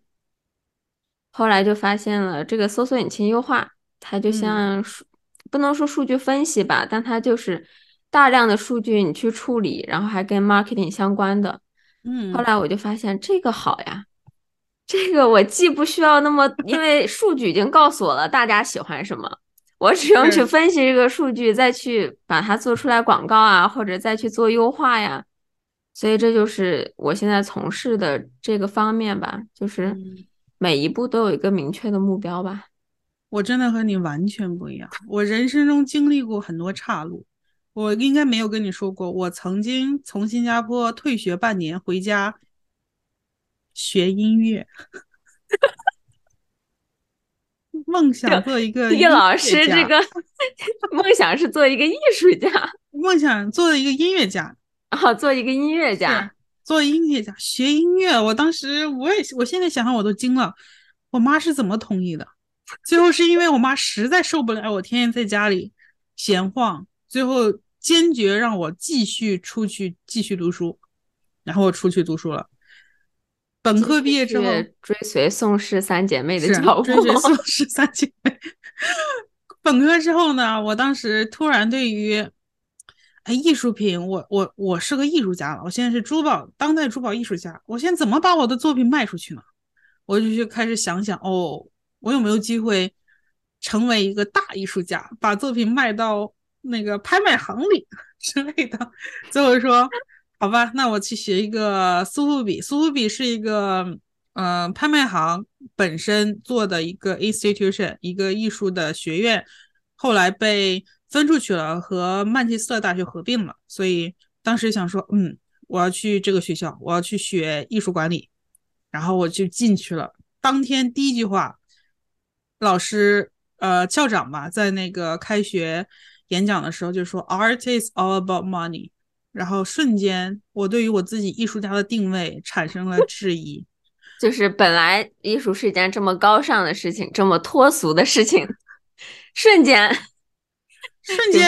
后来就发现了这个搜索引擎优化，它就像数，不能说数据分析吧，但它就是大量的数据你去处理，然后还跟 marketing 相关的。嗯，后来我就发现这个好呀，这个我既不需要那么，因为数据已经告诉我了大家喜欢什么。我只用去分析这个数据，再去把它做出来广告啊，或者再去做优化呀。所以这就是我现在从事的这个方面吧，就是每一步都有一个明确的目标吧。我真的和你完全不一样，我人生中经历过很多岔路。我应该没有跟你说过，我曾经从新加坡退学半年回家学音乐。梦想做一个 易老师，这个梦想是做一个艺术家，梦想做一个音乐家 啊，做一个音乐家，做音乐家学音乐。我当时我也，我现在想想我都惊了，我妈是怎么同意的？最后是因为我妈实在受不了我天天在家里闲晃，最后坚决让我继续出去继续读书，然后我出去读书了。本科毕业之后，追随宋氏三姐妹的脚步。追随宋氏三姐妹。本科之后呢，我当时突然对于，哎，艺术品，我我我是个艺术家了，我现在是珠宝当代珠宝艺术家，我现在怎么把我的作品卖出去呢？我就去开始想想，哦，我有没有机会成为一个大艺术家，把作品卖到那个拍卖行里 之类的？最后说。好吧，那我去学一个苏富比。苏富比是一个，呃，拍卖行本身做的一个 institution，一个艺术的学院，后来被分出去了，和曼彻斯特大学合并了。所以当时想说，嗯，我要去这个学校，我要去学艺术管理，然后我就进去了。当天第一句话，老师，呃，校长吧，在那个开学演讲的时候就说，Art is all about money。然后瞬间，我对于我自己艺术家的定位产生了质疑。就是本来艺术是一件这么高尚的事情，这么脱俗的事情，瞬间瞬间。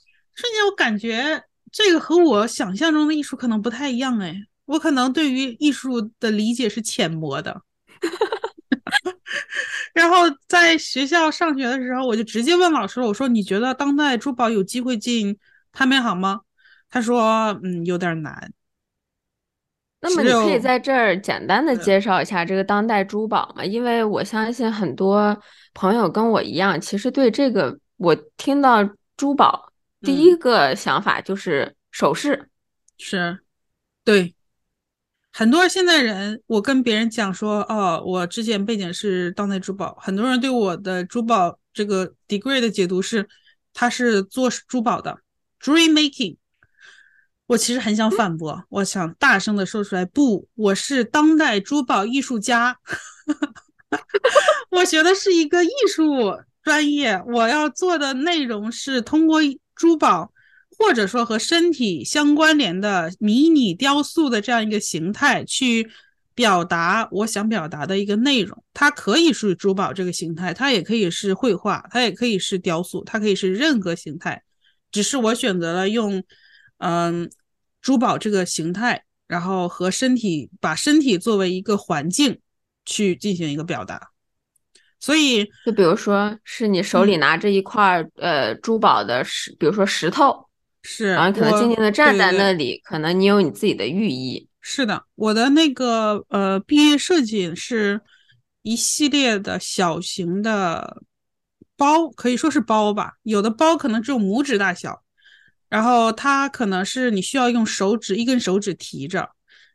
瞬间我感觉这个和我想象中的艺术可能不太一样哎，我可能对于艺术的理解是浅薄的。然后在学校上学的时候，我就直接问老师：“我说你觉得当代珠宝有机会进拍卖行吗？”他说：“嗯，有点难。”那么你可以在这儿简单的介绍一下这个当代珠宝吗？因为我相信很多朋友跟我一样，其实对这个我听到珠宝第一个想法就是首饰，是，对。很多现在人，我跟别人讲说，哦，我之前背景是当代珠宝，很多人对我的珠宝这个 degree 的解读是，他是做珠宝的，jewelry making。我其实很想反驳，我想大声的说出来，不，我是当代珠宝艺术家，我学的是一个艺术专业，我要做的内容是通过珠宝。或者说和身体相关联的迷你雕塑的这样一个形态，去表达我想表达的一个内容。它可以是珠宝这个形态，它也可以是绘画，它也可以是雕塑，它可以是任何形态。只是我选择了用，嗯，珠宝这个形态，然后和身体把身体作为一个环境去进行一个表达。所以，就比如说是你手里拿着一块呃珠宝的石，比如说石头。是，然后可能静静的站在那里，可能你有你自己的寓意。是的，我的那个呃毕业设计是一系列的小型的包，可以说是包吧。有的包可能只有拇指大小，然后它可能是你需要用手指一根手指提着，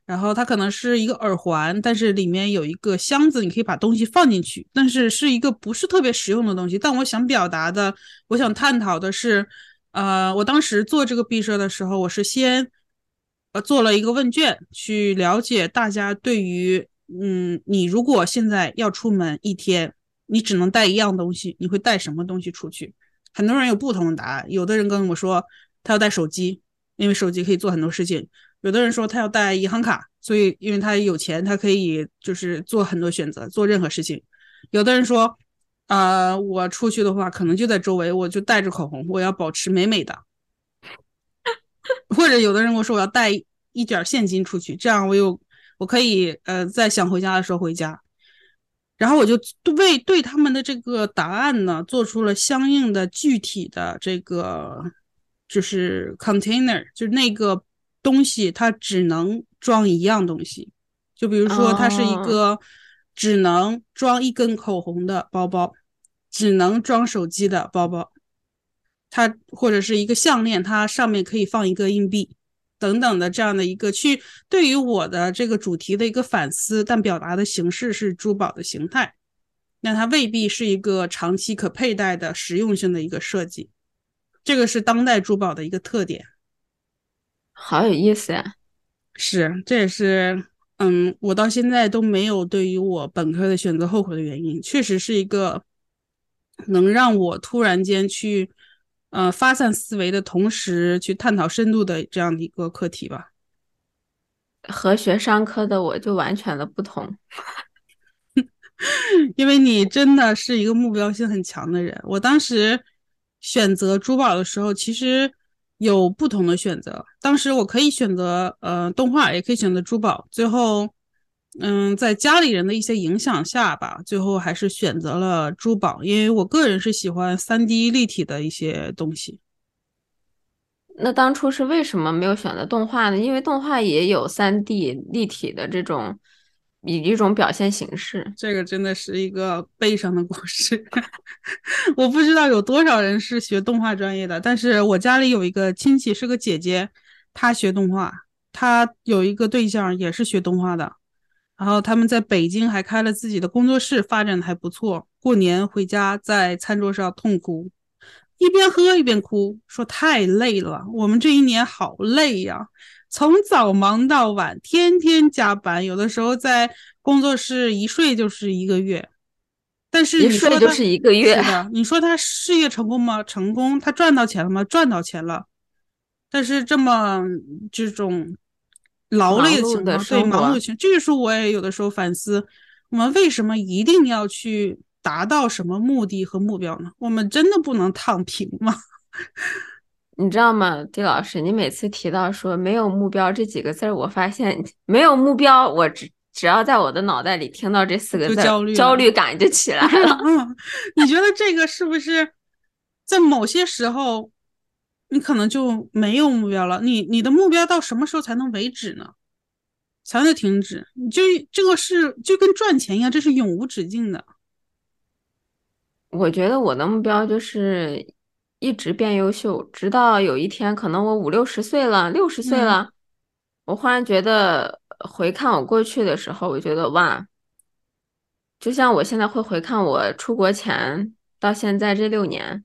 然后它可能是一个耳环，但是里面有一个箱子，你可以把东西放进去，但是是一个不是特别实用的东西。但我想表达的，我想探讨的是。呃，我当时做这个毕设的时候，我是先呃做了一个问卷，去了解大家对于嗯，你如果现在要出门一天，你只能带一样东西，你会带什么东西出去？很多人有不同的答案，有的人跟我说他要带手机，因为手机可以做很多事情；有的人说他要带银行卡，所以因为他有钱，他可以就是做很多选择，做任何事情；有的人说。呃，我出去的话，可能就在周围，我就带着口红，我要保持美美的。或者有的人跟我说，我要带一点现金出去，这样我有我可以呃，在想回家的时候回家。然后我就为对他们的这个答案呢，做出了相应的具体的这个就是 container，就是那个东西，它只能装一样东西。就比如说，它是一个只能装一根口红的包包。只能装手机的包包，它或者是一个项链，它上面可以放一个硬币，等等的这样的一个去对于我的这个主题的一个反思，但表达的形式是珠宝的形态，那它未必是一个长期可佩戴的实用性的一个设计，这个是当代珠宝的一个特点，好有意思呀！是，这也是嗯，我到现在都没有对于我本科的选择后悔的原因，确实是一个。能让我突然间去，呃，发散思维的同时去探讨深度的这样的一个课题吧。和学商科的我就完全的不同，因为你真的是一个目标性很强的人。我当时选择珠宝的时候，其实有不同的选择。当时我可以选择呃动画，也可以选择珠宝，最后。嗯，在家里人的一些影响下吧，最后还是选择了珠宝，因为我个人是喜欢三 D 立体的一些东西。那当初是为什么没有选择动画呢？因为动画也有三 D 立体的这种以一种表现形式。这个真的是一个悲伤的故事。我不知道有多少人是学动画专业的，但是我家里有一个亲戚是个姐姐，她学动画，她有一个对象也是学动画的。然后他们在北京还开了自己的工作室，发展的还不错。过年回家在餐桌上痛哭，一边喝一边哭，说太累了，我们这一年好累呀，从早忙到晚，天天加班，有的时候在工作室一睡就是一个月。但是你说就是一个月，是的，你说他事业成功吗？成功，他赚到钱了吗？赚到钱了。但是这么这种。劳累的情况，对忙碌情，这个时候我也有的时候反思，我们为什么一定要去达到什么目的和目标呢？我们真的不能躺平吗？你知道吗，丁老师？你每次提到说没有目标这几个字儿，我发现没有目标，我只只要在我的脑袋里听到这四个字，焦虑焦虑感就起来 了。嗯，你觉得这个是不是在某些时候，你可能就没有目标了？你你的目标到什么时候才能为止呢？才能停止？你就这个是就跟赚钱一样，这是永无止境的。我觉得我的目标就是。一直变优秀，直到有一天，可能我五六十岁了，六十岁了，我忽然觉得回看我过去的时候，我觉得哇，就像我现在会回看我出国前到现在这六年，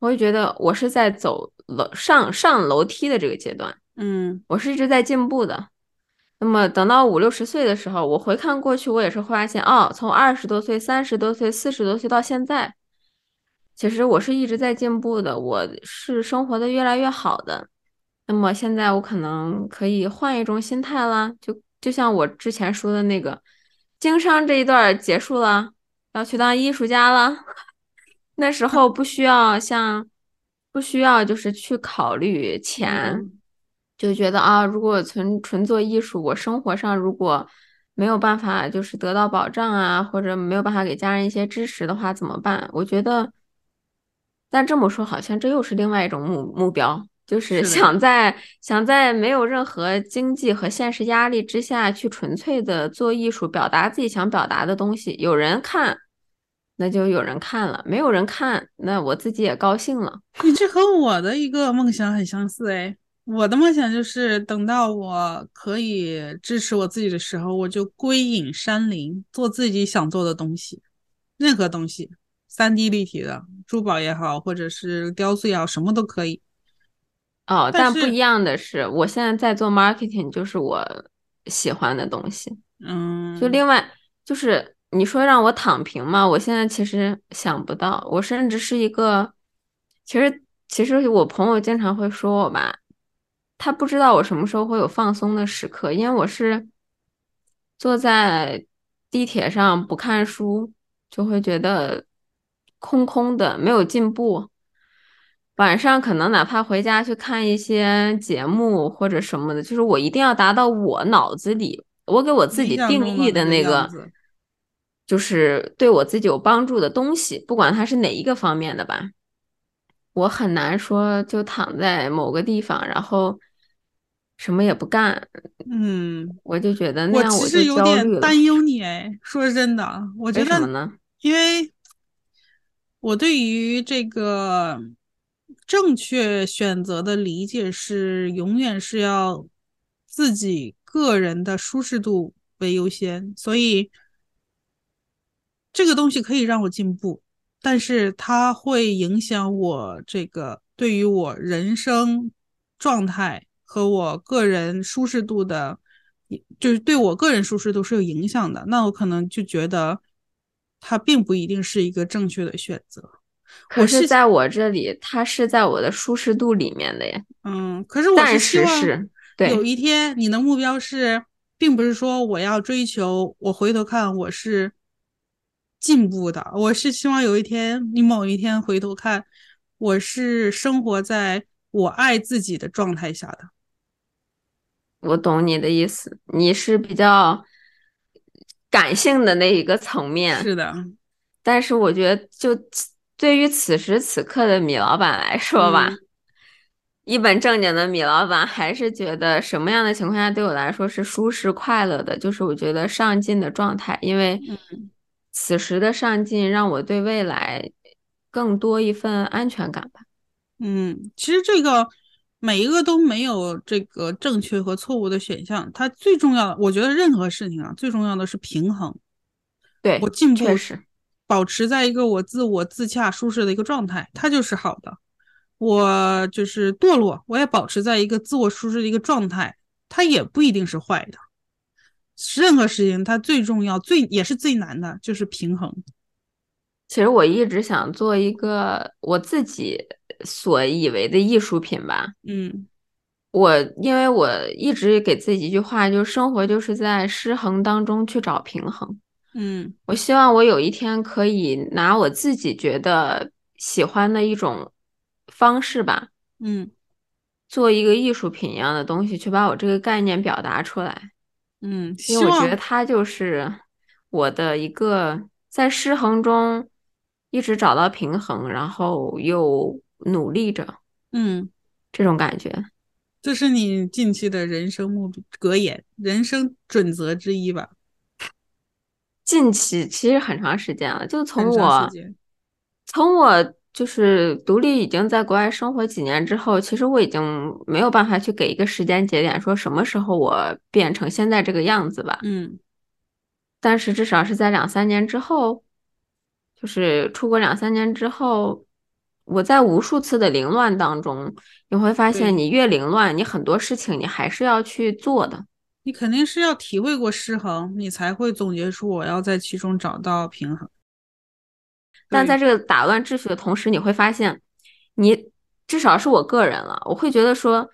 我会觉得我是在走楼上上楼梯的这个阶段，嗯，我是一直在进步的。那么等到五六十岁的时候，我回看过去，我也是发现哦，从二十多岁、三十多岁、四十多岁到现在。其实我是一直在进步的，我是生活的越来越好的。那么现在我可能可以换一种心态啦，就就像我之前说的那个，经商这一段结束了，要去当艺术家了。那时候不需要像，不需要就是去考虑钱，就觉得啊，如果纯纯做艺术，我生活上如果没有办法就是得到保障啊，或者没有办法给家人一些支持的话，怎么办？我觉得。但这么说，好像这又是另外一种目目标，就是 想在想在没有任何经济和现实压力之下去纯粹的做艺术，表达自己想表达的东西。有人看，那就有人看了；没有人看，那我自己也高兴了。你这和我的一个梦想很相似哎！我的梦想就是等到我可以支持我自己的时候，我就归隐山林，做自己想做的东西，任何东西。三 D 立体的珠宝也好，或者是雕塑也好，什么都可以。哦，但不一样的是，我现在在做 marketing，就是我喜欢的东西。嗯，就另外就是你说让我躺平吗，我现在其实想不到。我甚至是一个，其实其实我朋友经常会说我吧，他不知道我什么时候会有放松的时刻，因为我是坐在地铁上不看书，就会觉得。空空的，没有进步。晚上可能哪怕回家去看一些节目或者什么的，就是我一定要达到我脑子里我给我自己定义的那个，就是对我自己有帮助的东西，不管它是哪一个方面的吧。我很难说就躺在某个地方，然后什么也不干。嗯，我就觉得那样我就有点担忧你哎，说真的，我觉得为什么呢？因为。我对于这个正确选择的理解是，永远是要自己个人的舒适度为优先，所以这个东西可以让我进步，但是它会影响我这个对于我人生状态和我个人舒适度的，就是对我个人舒适度是有影响的。那我可能就觉得。它并不一定是一个正确的选择，可是在我这里，它是在我的舒适度里面的呀。嗯，可是我是希望有一天你的目标是，并不是说我要追求，我回头看我是进步的，我是希望有一天你某一天回头看，我是生活在我爱自己的状态下的。我懂你的意思，你是比较。感性的那一个层面是的，但是我觉得，就对于此时此刻的米老板来说吧，一本正经的米老板还是觉得什么样的情况下对我来说是舒适快乐的，就是我觉得上进的状态，因为此时的上进让我对未来更多一份安全感吧。嗯，其实这个。每一个都没有这个正确和错误的选项，它最重要的，我觉得任何事情啊，最重要的是平衡。对我进步，是保持在一个我自我自洽、舒适的一个状态，它就是好的。我就是堕落，我也保持在一个自我舒适的一个状态，它也不一定是坏的。任何事情，它最重要、最也是最难的，就是平衡。其实我一直想做一个我自己。所以为的艺术品吧，嗯，我因为我一直给自己一句话，就是生活就是在失衡当中去找平衡。嗯我希望我有一天可以拿我自己觉得喜欢的一种方式吧，嗯做一个艺术品一样的东西，去把我这个概念表达出来。嗯，因为我觉得望它就是我的一个在失衡中一直找到平衡，然后又努力着嗯，这种感觉。这是你近期的人生目格言、人生准则之一吧？近期其实很长时间了，就从我。从我就是独立已经在国外生活几年之后，其实我已经没有办法去给一个时间节点，说什么时候我变成现在这个样子吧。嗯但是至少是在两三年之后，就是出国两三年之后，我在无数次的凌乱当中，你会发现，你越凌乱，你很多事情你还是要去做的。你肯定是要体会过失衡，你才会总结出我要在其中找到平衡。对但在这个打乱秩序的同时，你会发现，你至少是我个人了，我会觉得说，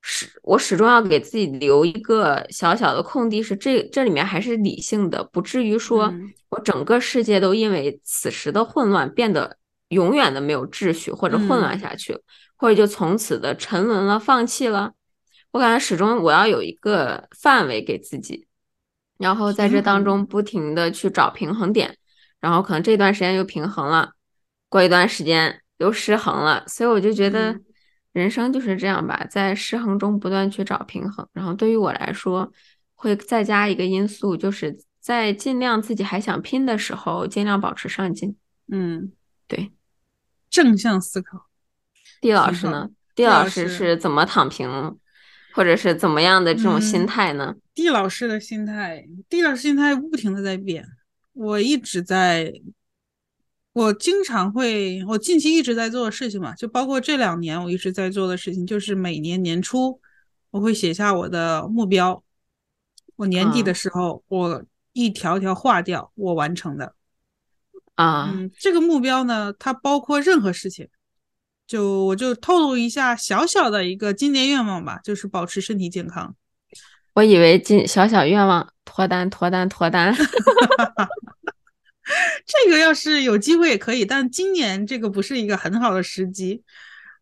始我始终要给自己留一个小小的空地，是这这里面还是理性的，不至于说嗯我整个世界都因为此时的混乱变得永远的没有秩序，或者混乱嗯下去，或者就从此的沉沦了、放弃了。我感觉始终我要有一个范围给自己，然后在这当中不停的去找平衡点。然后可能这段时间又平衡了，过一段时间又失衡了，所以我就觉得嗯人生就是这样吧，在失衡中不断去找平衡。然后对于我来说，会再加一个因素，就是在尽量自己还想拼的时候，尽量保持上进。嗯，对，正向思考。地老师呢？地地老师是怎么躺平，或者是怎么样的这种心嗯态呢？地老师的心态，地老师心态不停的在变。我一直在，我经常会，我近期一直在做的事情嘛，就包括这两年我一直在做的事情，就是每年年初我会写下我的目标，我年底的嗯时候我一条条划掉我完成的。啊，嗯，这个目标呢，它包括任何事情，就我就透露一下小小的一个今年愿望吧，就是保持身体健康。我以为今小小愿望脱单脱单脱单。这个要是有机会也可以，但今年这个不是一个很好的时机。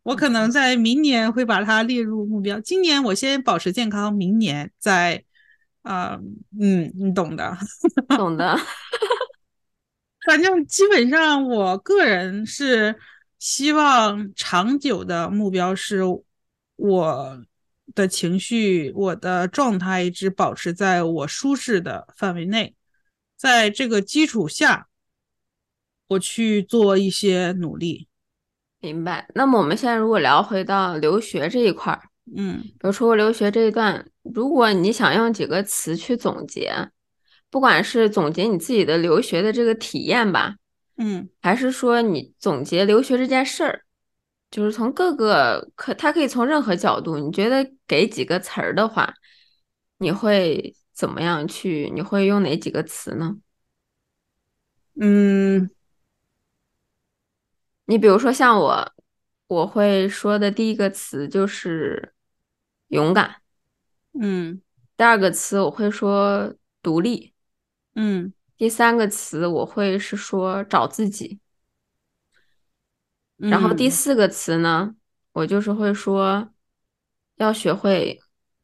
我可能在明年会把它列入目标。今年我先保持健康，明年再，啊、嗯，你懂的。懂的。反正基本上，我个人是希望长久的目标是我的情绪、我的状态一直保持在我舒适的范围内，在这个基础下，我去做一些努力。明白。那么我们现在如果聊回到留学这一块儿，嗯比如出国留学这一段，如果你想用几个词去总结，不管是总结你自己的留学的这个体验吧，嗯还是说你总结留学这件事儿，就是从各个可，它可以从任何角度，你觉得给几个词儿的话，你会怎么样去？你会用哪几个词呢？嗯你比如说像我，我会说的第一个词就是勇敢，嗯第二个词我会说独立，嗯第三个词我会是说找自己，然后第嗯四个词呢，我就是会说要学会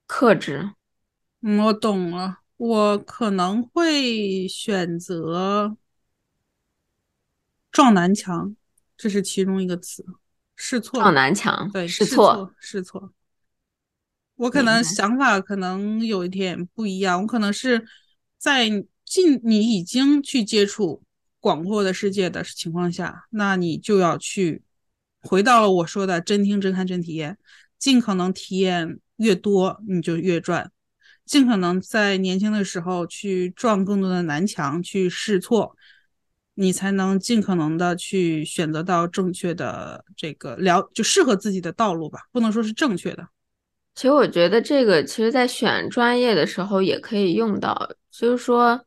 克制。嗯，我懂了。我可能会选择撞南墙，这是其中一个词。试错撞南墙，对，试错，试错，试错。我可能想法可能有一点不一样，我可能是在进你已经去接触广阔的世界的情况下，那你就要去回到了我说的真听、真看、真体验，尽可能体验越多，你就越赚。尽可能在年轻的时候去撞更多的南墙，去试错，你才能尽可能的去选择到正确的这个了，就适合自己的道路吧，不能说是正确的。其实我觉得这个，其实在选专业的时候也可以用到，就是说，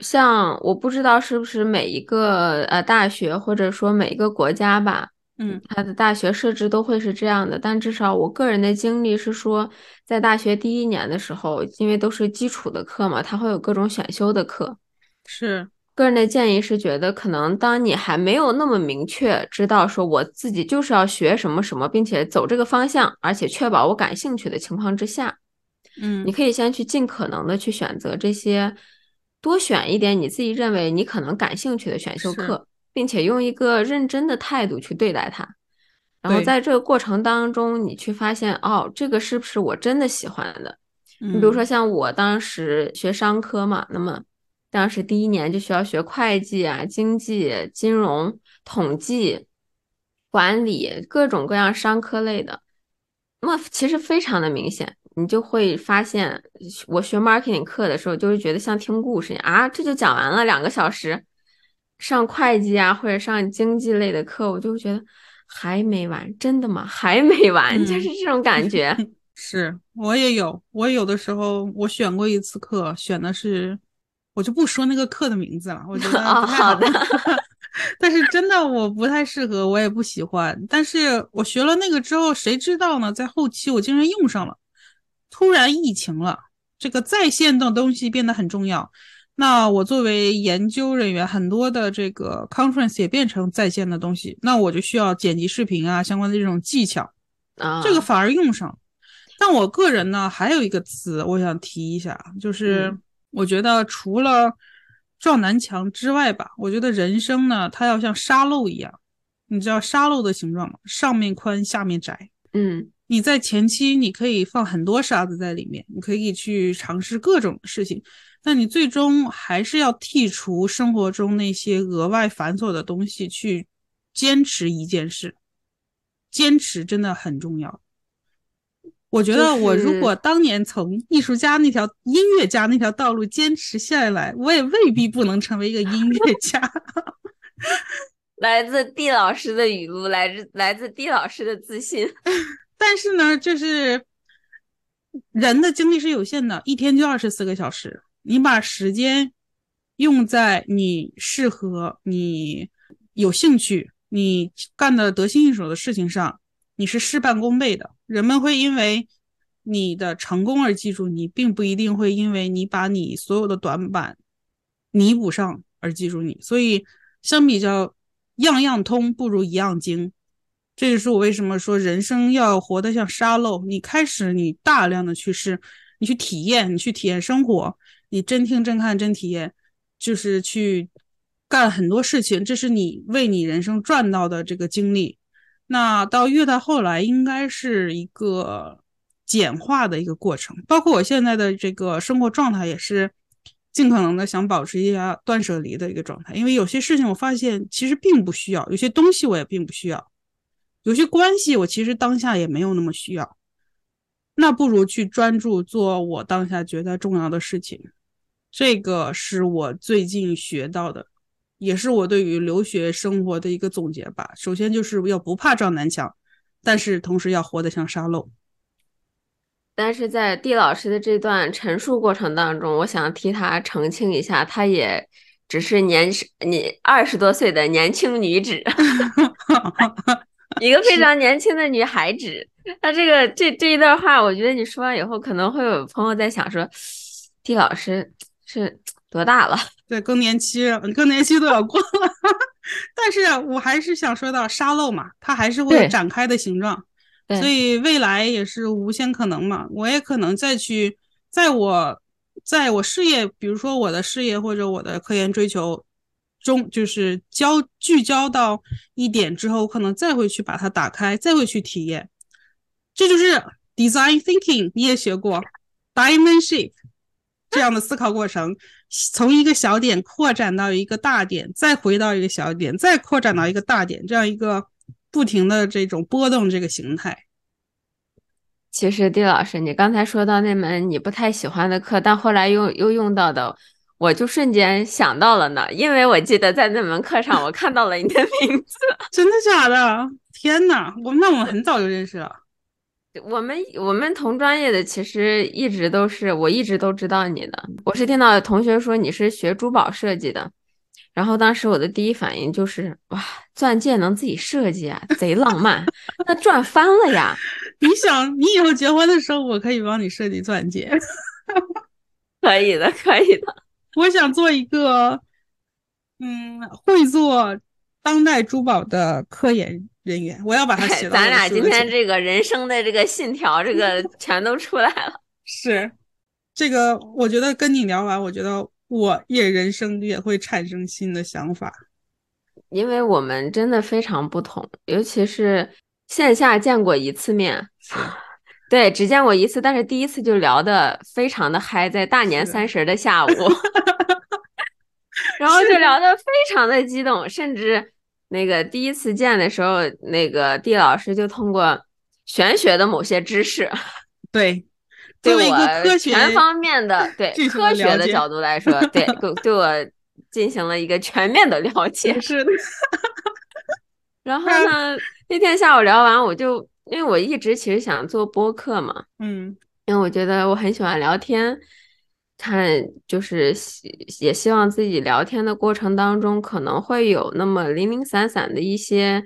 像我不知道是不是每一个呃大学或者说每一个国家吧，嗯，它的大学设置都会是这样的。但至少我个人的经历是说，在大学第一年的时候，因为都是基础的课嘛，它会有各种选修的课。是，个人的建议是觉得，可能当你还没有那么明确知道说我自己就是要学什么什么，并且走这个方向，而且确保我感兴趣的情况之下，嗯，你可以先去尽可能的去选择这些。多选一点你自己认为你可能感兴趣的选修课，并且用一个认真的态度去对待它。然后在这个过程当中，你去发现哦，这个是不是我真的喜欢的？你比如说像我当时学商科嘛，那么当时第一年就需要学会计啊、经济、金融、统计、管理各种各样商科类的，那么其实非常的明显。你就会发现，我学 marketing 课的时候，就是觉得像听故事一样啊，这就讲完了两个小时。上会计啊，或者上经济类的课，我就觉得还没完，真的吗？还没完，就是这种感觉。是我也有，我有的时候我选过一次课，选的是，我就不说那个课的名字了，我觉得不太好的。但是真的我不太适合，我也不喜欢。但是我学了那个之后，谁知道呢？在后期我竟然用上了。突然疫情了，这个在线的东西变得很重要。那我作为研究人员，很多的这个 conference 也变成在线的东西，那我就需要剪辑视频啊，相关的这种技巧啊，这个反而用上。但我个人呢，还有一个词我想提一下，就是我觉得除了撞南墙之外吧，我觉得人生呢，它要像沙漏一样，你知道沙漏的形状吗？上面宽，下面窄。嗯。你在前期你可以放很多沙子在里面，你可以去尝试各种事情，但你最终还是要剔除生活中那些额外繁琐的东西，去坚持一件事。坚持真的很重要。我觉得我如果当年从艺术家那条、音乐家那条道路坚持下来，我也未必不能成为一个音乐家。来自蒂老师的语录，来自来自蒂老师的自信。但是呢，就是人的精力是有限的，一天就二十四个小时。你把时间用在你适合、你有兴趣、你干的得心应手的事情上，你是事半功倍的。人们会因为你的成功而记住你，并不一定会因为你把你所有的短板弥补上而记住你。所以，相比较样样通，不如一样精。这就是我为什么说人生要活得像沙漏。你开始，你大量的去试，你去体验，你去体验生活，你真听真看真体验，就是去干很多事情。这是你为你人生赚到的这个经历。那到越到后来，应该是一个简化的一个过程。包括我现在的这个生活状态，也是尽可能的想保持一下断舍离的一个状态。因为有些事情我发现其实并不需要，有些东西我也并不需要。有些关系我其实当下也没有那么需要，那不如去专注做我当下觉得重要的事情。这个是我最近学到的，也是我对于留学生活的一个总结吧。首先就是要不怕撞南墙，但是同时要活得像沙漏。但是在蒂老师的这段陈述过程当中，我想替他澄清一下，他也只是年你二十多岁的年轻女子。一个非常年轻的女孩子，那这个这这一段话，我觉得你说完以后，可能会有朋友在想说，蒂老师是多大了？对，更年期，更年期都要过了。但是我还是想说到沙漏嘛，它还是会展开的形状，所以未来也是无限可能嘛。我也可能再去，在我在我事业，比如说我的事业或者我的科研追求。中就是焦聚焦到一点之后，可能再会去把它打开，再会去体验。这就是 design thinking，你也学过 diamond shape 这样的思考过程，从一个小点扩展到一个大点，再回到一个小点，再扩展到一个大点，这样一个不停的这种波动这个形态。其实，丁老师，你刚才说到那门你不太喜欢的课，但后来又又用到的。我就瞬间想到了呢，因为我记得在那门课上我看到了你的名字，真的假的？天呐，我那我们很早就认识了。我们我们同专业的其实一直都是，我一直都知道你的。我是听到同学说你是学珠宝设计的，然后当时我的第一反应就是，哇，钻戒能自己设计啊，贼浪漫，那赚翻了呀！你想，你以后结婚的时候，我可以帮你设计钻戒。可以的，可以的。我想做一个，嗯，会做当代珠宝的科研人员。我要把它 写到咱俩今天这个人生的这个信条，这个 全都出来了。是这个，我觉得跟你聊完，我觉得我也人生也会产生新的想法。因为我们真的非常不同，尤其是线下见过一次面，是对，只见过一次，但是第一次就聊的非常的嗨，在大年三十的下午，然后就聊的非常的激动，甚至那个第一次见的时候，那个地老师就通过玄学的某些知识，对，对我全方面的对科学的角度来说，对 对对我进行了一个全面的了解。是的，然后呢，那天下午聊完，我就因为我一直其实想做播客嘛，嗯。因为我觉得我很喜欢聊天，看就是希也希望自己聊天的过程当中可能会有那么零零散散的一些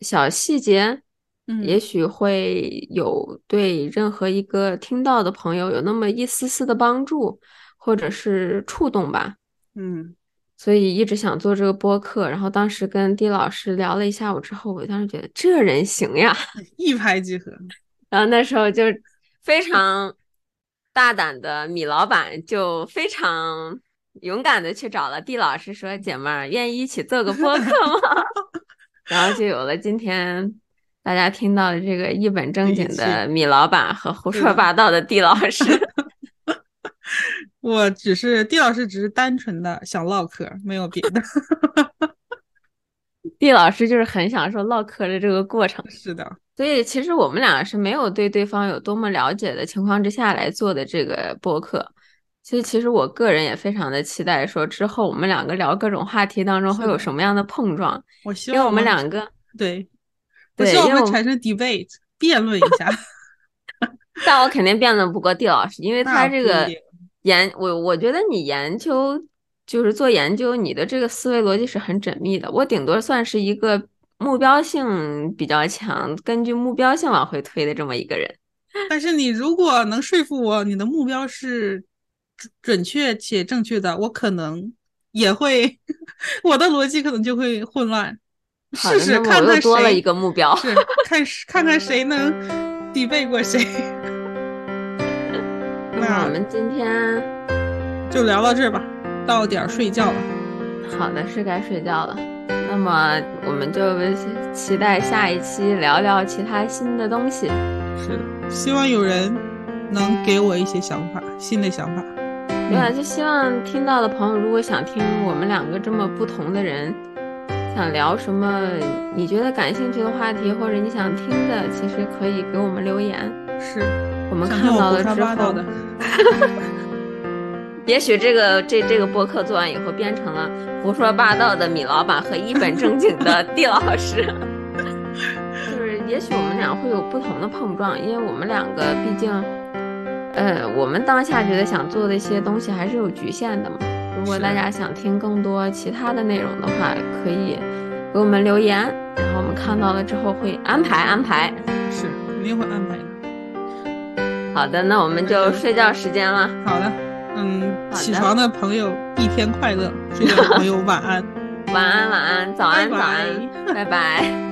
小细节，嗯，也许会有对任何一个听到的朋友有那么一丝丝的帮助，或者是触动吧。嗯所以一直想做这个播客，然后当时跟丁老师聊了一下午之后，我当时觉得这人行呀，一拍即合。然后那时候就非常大胆的米老板就非常勇敢的去找了地老师说：“姐妹儿，愿意一起做个播客吗？” 然后就有了今天大家听到的这个一本正经的米老板和胡说八道的地老师。我只是地老师，只是单纯的想唠嗑，没有别的。地老师就是很享受唠嗑的这个过程。是的，所以其实我们俩是没有对对方有多么了解的情况之下来做的这个播客。所以其实我个人也非常的期待，说之后我们两个聊各种话题当中会有什么样的碰撞，我希因为我们两个，对，我希望我们产生 debate 辩论一下。但我肯定辩论不过地老师，因为他这个研，我我觉得你研究就是做研究，你的这个思维逻辑是很缜密的，我顶多算是一个目标性比较强，根据目标性往回推的这么一个人。但是你如果能说服我，你的目标是准准确且正确的，我可能也会，我的逻辑可能就会混乱。试试看看谁多了谁一个目标。是看看看谁能 抵背过谁。那我们今天就聊到这儿吧，到点儿睡觉了。好的是该睡觉了，那么我们就期待下一期聊聊其他新的东西。是的，希望有人能给我一些想法，新的想法。对啊，就希望听到的朋友，如果想听我们两个这么不同的人，想聊什么你觉得感兴趣的话题，或者你想听的，其实可以给我们留言，是，我们看到了之后八道的，，也许这个这这个播客做完以后，变成了胡说八道的米老板和一本正经的 地老师。就是也许我们俩会有不同的碰撞，因为我们两个毕竟，呃，我们当下觉得想做的一些东西还是有局限的嘛。如果大家想听更多其他的内容的话，可以给我们留言，然后我们看到了之后会安排安排。是肯定会安排的。好的，那我们就睡觉时间了。好的，嗯，起床的朋友一天快乐，睡觉的朋友晚安。晚安，晚安，早安，早安，拜拜。